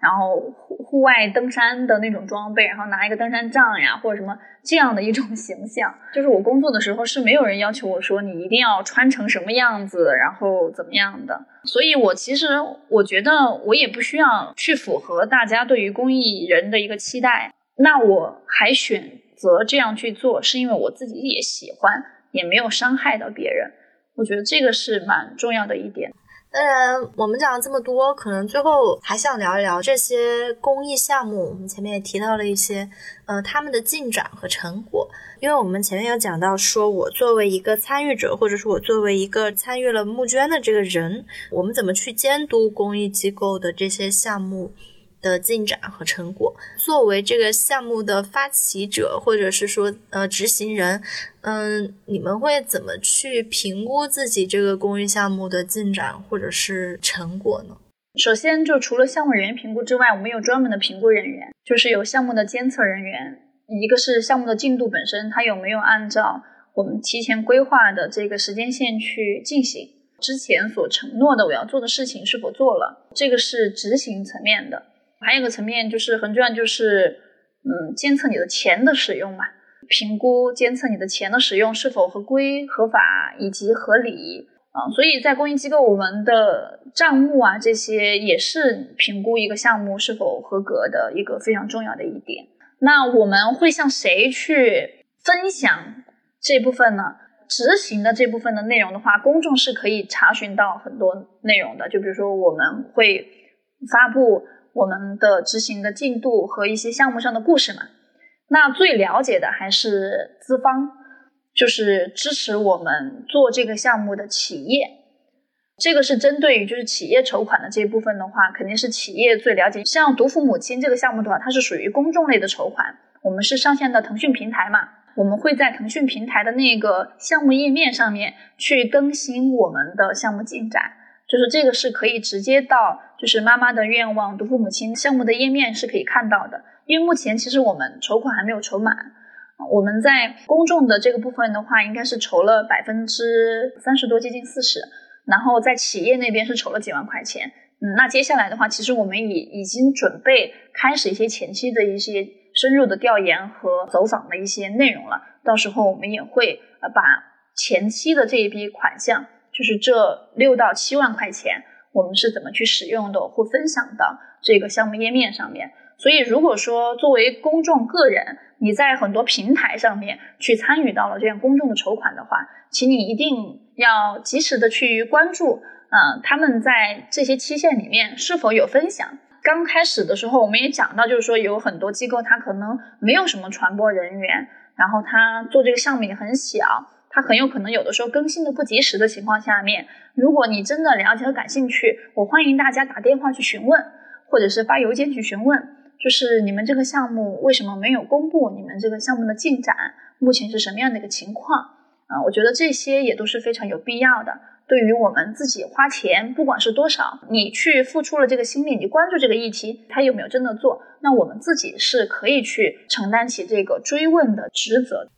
然后户户外登山的那种装备，然后拿一个登山杖呀，或者什么这样的一种 [LAUGHS] 形象。就是我工作的时候是没有人要求我说你一定要穿成什么样子，然后怎么样的。所以我其实我觉得我也不需要去符合大家对于公益人的一个期待。那我还选择这样去做，是因为我自己也喜欢。也没有伤害到别人，我觉得这个是蛮重要的一点。当然，我们讲了这么多，可能最后还想聊一聊这些公益项目。我们前面也提到了一些，呃，他们的进展和成果。因为我们前面有讲到，说我作为一个参与者，或者说我作为一个参与了募捐的这个人，我们怎么去监督公益机构的这些项目？的进展和成果，作为这个项目的发起者，或者是说呃执行人，嗯，你们会怎么去评估自己这个公益项目的进展或者是成果呢？首先，就除了项目人员评估之外，我们有专门的评估人员，就是有项目的监测人员，一个是项目的进度本身，它有没有按照我们提前规划的这个时间线去进行，之前所承诺的我要做的事情是否做了，这个是执行层面的。还有个层面就是很重要，就是嗯，监测你的钱的使用嘛，评估监测你的钱的使用是否合规、合法以及合理啊。所以在公益机构，我们的账目啊这些也是评估一个项目是否合格的一个非常重要的一点。那我们会向谁去分享这部分呢？执行的这部分的内容的话，公众是可以查询到很多内容的。就比如说，我们会发布。我们的执行的进度和一些项目上的故事嘛，那最了解的还是资方，就是支持我们做这个项目的企业。这个是针对于就是企业筹款的这一部分的话，肯定是企业最了解。像独父母亲这个项目的话，它是属于公众类的筹款，我们是上线到腾讯平台嘛，我们会在腾讯平台的那个项目页面上面去更新我们的项目进展。就是这个是可以直接到，就是妈妈的愿望读父母亲项目的页面是可以看到的。因为目前其实我们筹款还没有筹满，我们在公众的这个部分的话，应该是筹了百分之三十多，接近四十。然后在企业那边是筹了几万块钱。嗯，那接下来的话，其实我们已已经准备开始一些前期的一些深入的调研和走访的一些内容了。到时候我们也会呃把前期的这一笔款项。就是这六到七万块钱，我们是怎么去使用的，或分享到这个项目页面上面。所以，如果说作为公众个人，你在很多平台上面去参与到了这样公众的筹款的话，请你一定要及时的去关注，嗯，他们在这些期限里面是否有分享。刚开始的时候，我们也讲到，就是说有很多机构它可能没有什么传播人员，然后他做这个项目也很小。它很有可能有的时候更新的不及时的情况下面，如果你真的了解和感兴趣，我欢迎大家打电话去询问，或者是发邮件去询问，就是你们这个项目为什么没有公布你们这个项目的进展，目前是什么样的一个情况啊？我觉得这些也都是非常有必要的。对于我们自己花钱，不管是多少，你去付出了这个心力，你关注这个议题，他有没有真的做，那我们自己是可以去承担起这个追问的职责。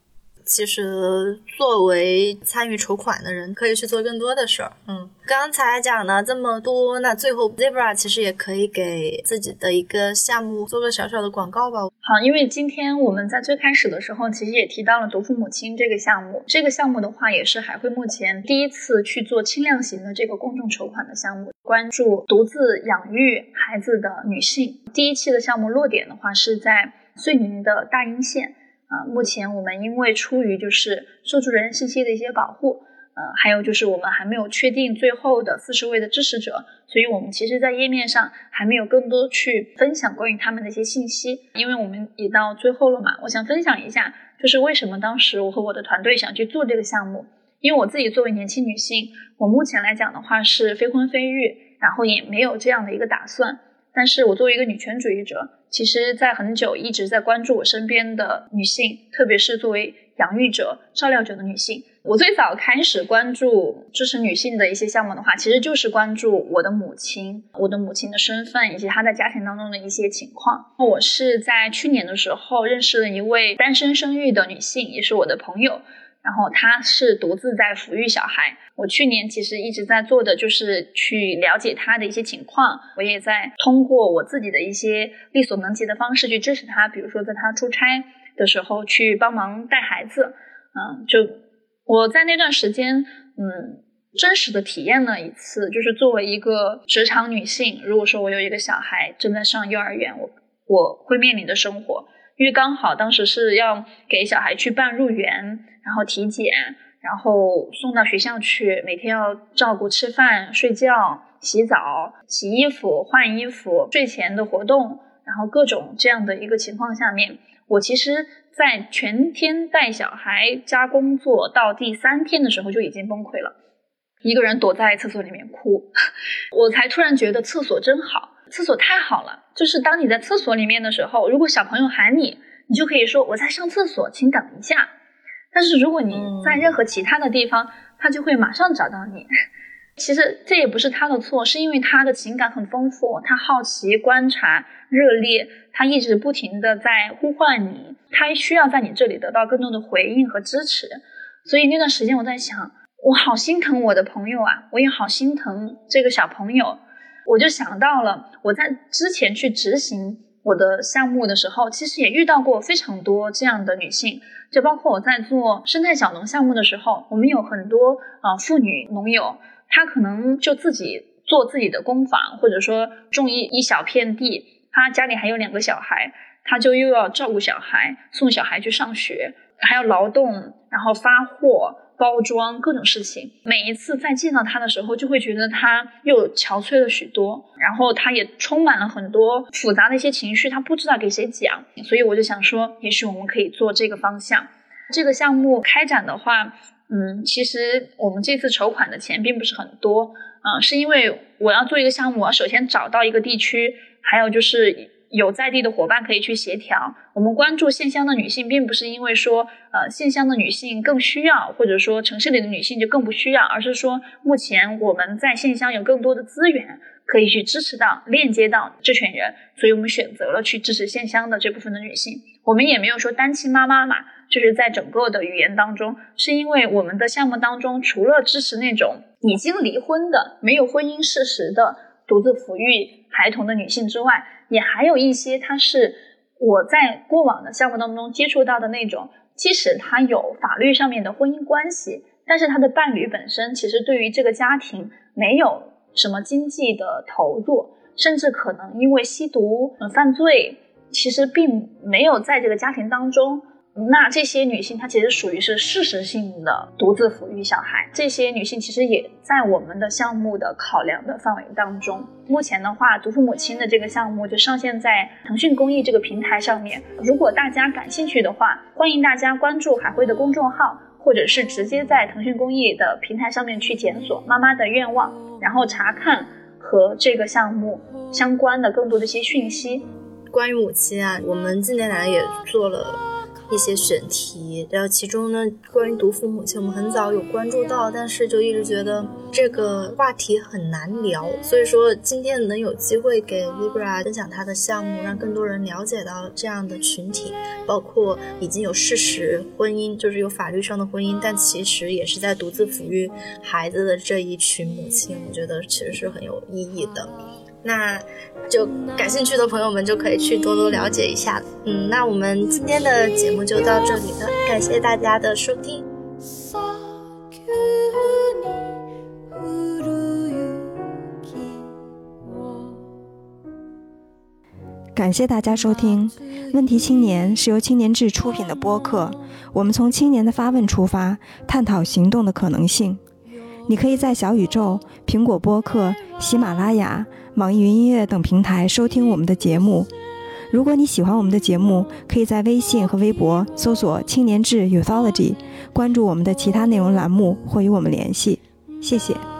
其实，作为参与筹款的人，可以去做更多的事儿。嗯，刚才讲了这么多，那最后 Zebra 其实也可以给自己的一个项目做个小小的广告吧。好，因为今天我们在最开始的时候，其实也提到了独父母亲这个项目。这个项目的话，也是海汇目前第一次去做轻量型的这个公众筹款的项目，关注独自养育孩子的女性。第一期的项目落点的话，是在遂宁的大英县。啊，目前我们因为出于就是受助人信息的一些保护，呃，还有就是我们还没有确定最后的四十位的支持者，所以我们其实，在页面上还没有更多去分享关于他们的一些信息。因为我们也到最后了嘛，我想分享一下，就是为什么当时我和我的团队想去做这个项目。因为我自己作为年轻女性，我目前来讲的话是非婚非育，然后也没有这样的一个打算。但是我作为一个女权主义者，其实在很久一直在关注我身边的女性，特别是作为养育者、照料者的女性。我最早开始关注支持女性的一些项目的话，其实就是关注我的母亲、我的母亲的身份以及她在家庭当中的一些情况。我是在去年的时候认识了一位单身生育的女性，也是我的朋友。然后他是独自在抚育小孩。我去年其实一直在做的就是去了解他的一些情况，我也在通过我自己的一些力所能及的方式去支持他。比如说在他出差的时候去帮忙带孩子，嗯，就我在那段时间，嗯，真实的体验了一次，就是作为一个职场女性，如果说我有一个小孩正在上幼儿园，我我会面临的生活。因为刚好当时是要给小孩去办入园，然后体检，然后送到学校去，每天要照顾吃饭、睡觉、洗澡、洗衣服、换衣服、睡前的活动，然后各种这样的一个情况下面，我其实，在全天带小孩加工作到第三天的时候就已经崩溃了，一个人躲在厕所里面哭，[LAUGHS] 我才突然觉得厕所真好。厕所太好了，就是当你在厕所里面的时候，如果小朋友喊你，你就可以说我在上厕所，请等一下。但是如果你在任何其他的地方，他就会马上找到你。[LAUGHS] 其实这也不是他的错，是因为他的情感很丰富，他好奇、观察、热烈，他一直不停的在呼唤你，他需要在你这里得到更多的回应和支持。所以那段时间我在想，我好心疼我的朋友啊，我也好心疼这个小朋友。我就想到了，我在之前去执行我的项目的时候，其实也遇到过非常多这样的女性，就包括我在做生态小农项目的时候，我们有很多啊妇女农友，她可能就自己做自己的工坊，或者说种一一小片地，她家里还有两个小孩，她就又要照顾小孩，送小孩去上学，还要劳动，然后发货。包装各种事情，每一次再见到他的时候，就会觉得他又憔悴了许多，然后他也充满了很多复杂的一些情绪，他不知道给谁讲，所以我就想说，也许我们可以做这个方向。这个项目开展的话，嗯，其实我们这次筹款的钱并不是很多，嗯，是因为我要做一个项目，我首先找到一个地区，还有就是。有在地的伙伴可以去协调。我们关注县乡的女性，并不是因为说，呃，县乡的女性更需要，或者说城市里的女性就更不需要，而是说，目前我们在县乡有更多的资源可以去支持到、链接到这群人，所以我们选择了去支持县乡的这部分的女性。我们也没有说单亲妈妈嘛，就是在整个的语言当中，是因为我们的项目当中，除了支持那种已经离婚的、没有婚姻事实的独自抚育孩童的女性之外，也还有一些，他是我在过往的项目当中接触到的那种，即使他有法律上面的婚姻关系，但是他的伴侣本身其实对于这个家庭没有什么经济的投入，甚至可能因为吸毒、犯罪，其实并没有在这个家庭当中。那这些女性，她其实属于是事实性的独自抚育小孩。这些女性其实也在我们的项目的考量的范围当中。目前的话，独父母亲的这个项目就上线在腾讯公益这个平台上面。如果大家感兴趣的话，欢迎大家关注海辉的公众号。或者是直接在腾讯公益的平台上面去检索妈妈的愿望，然后查看和这个项目相关的更多的一些讯息。关于母亲啊，我们近年来也做了。一些选题，然后其中呢，关于独父母亲，我们很早有关注到，但是就一直觉得这个话题很难聊，所以说今天能有机会给 Libra 分享他的项目，让更多人了解到这样的群体，包括已经有事实婚姻，就是有法律上的婚姻，但其实也是在独自抚育孩子的这一群母亲，我觉得其实是很有意义的。那就感兴趣的朋友们就可以去多多了解一下。嗯，那我们今天的节目就到这里了，感谢大家的收听。感谢大家收听《问题青年》，是由青年志出品的播客。我们从青年的发问出发，探讨行动的可能性。你可以在小宇宙、苹果播客、喜马拉雅。网易云音乐等平台收听我们的节目。如果你喜欢我们的节目，可以在微信和微博搜索“青年志 Youthology”，关注我们的其他内容栏目或与我们联系。谢谢。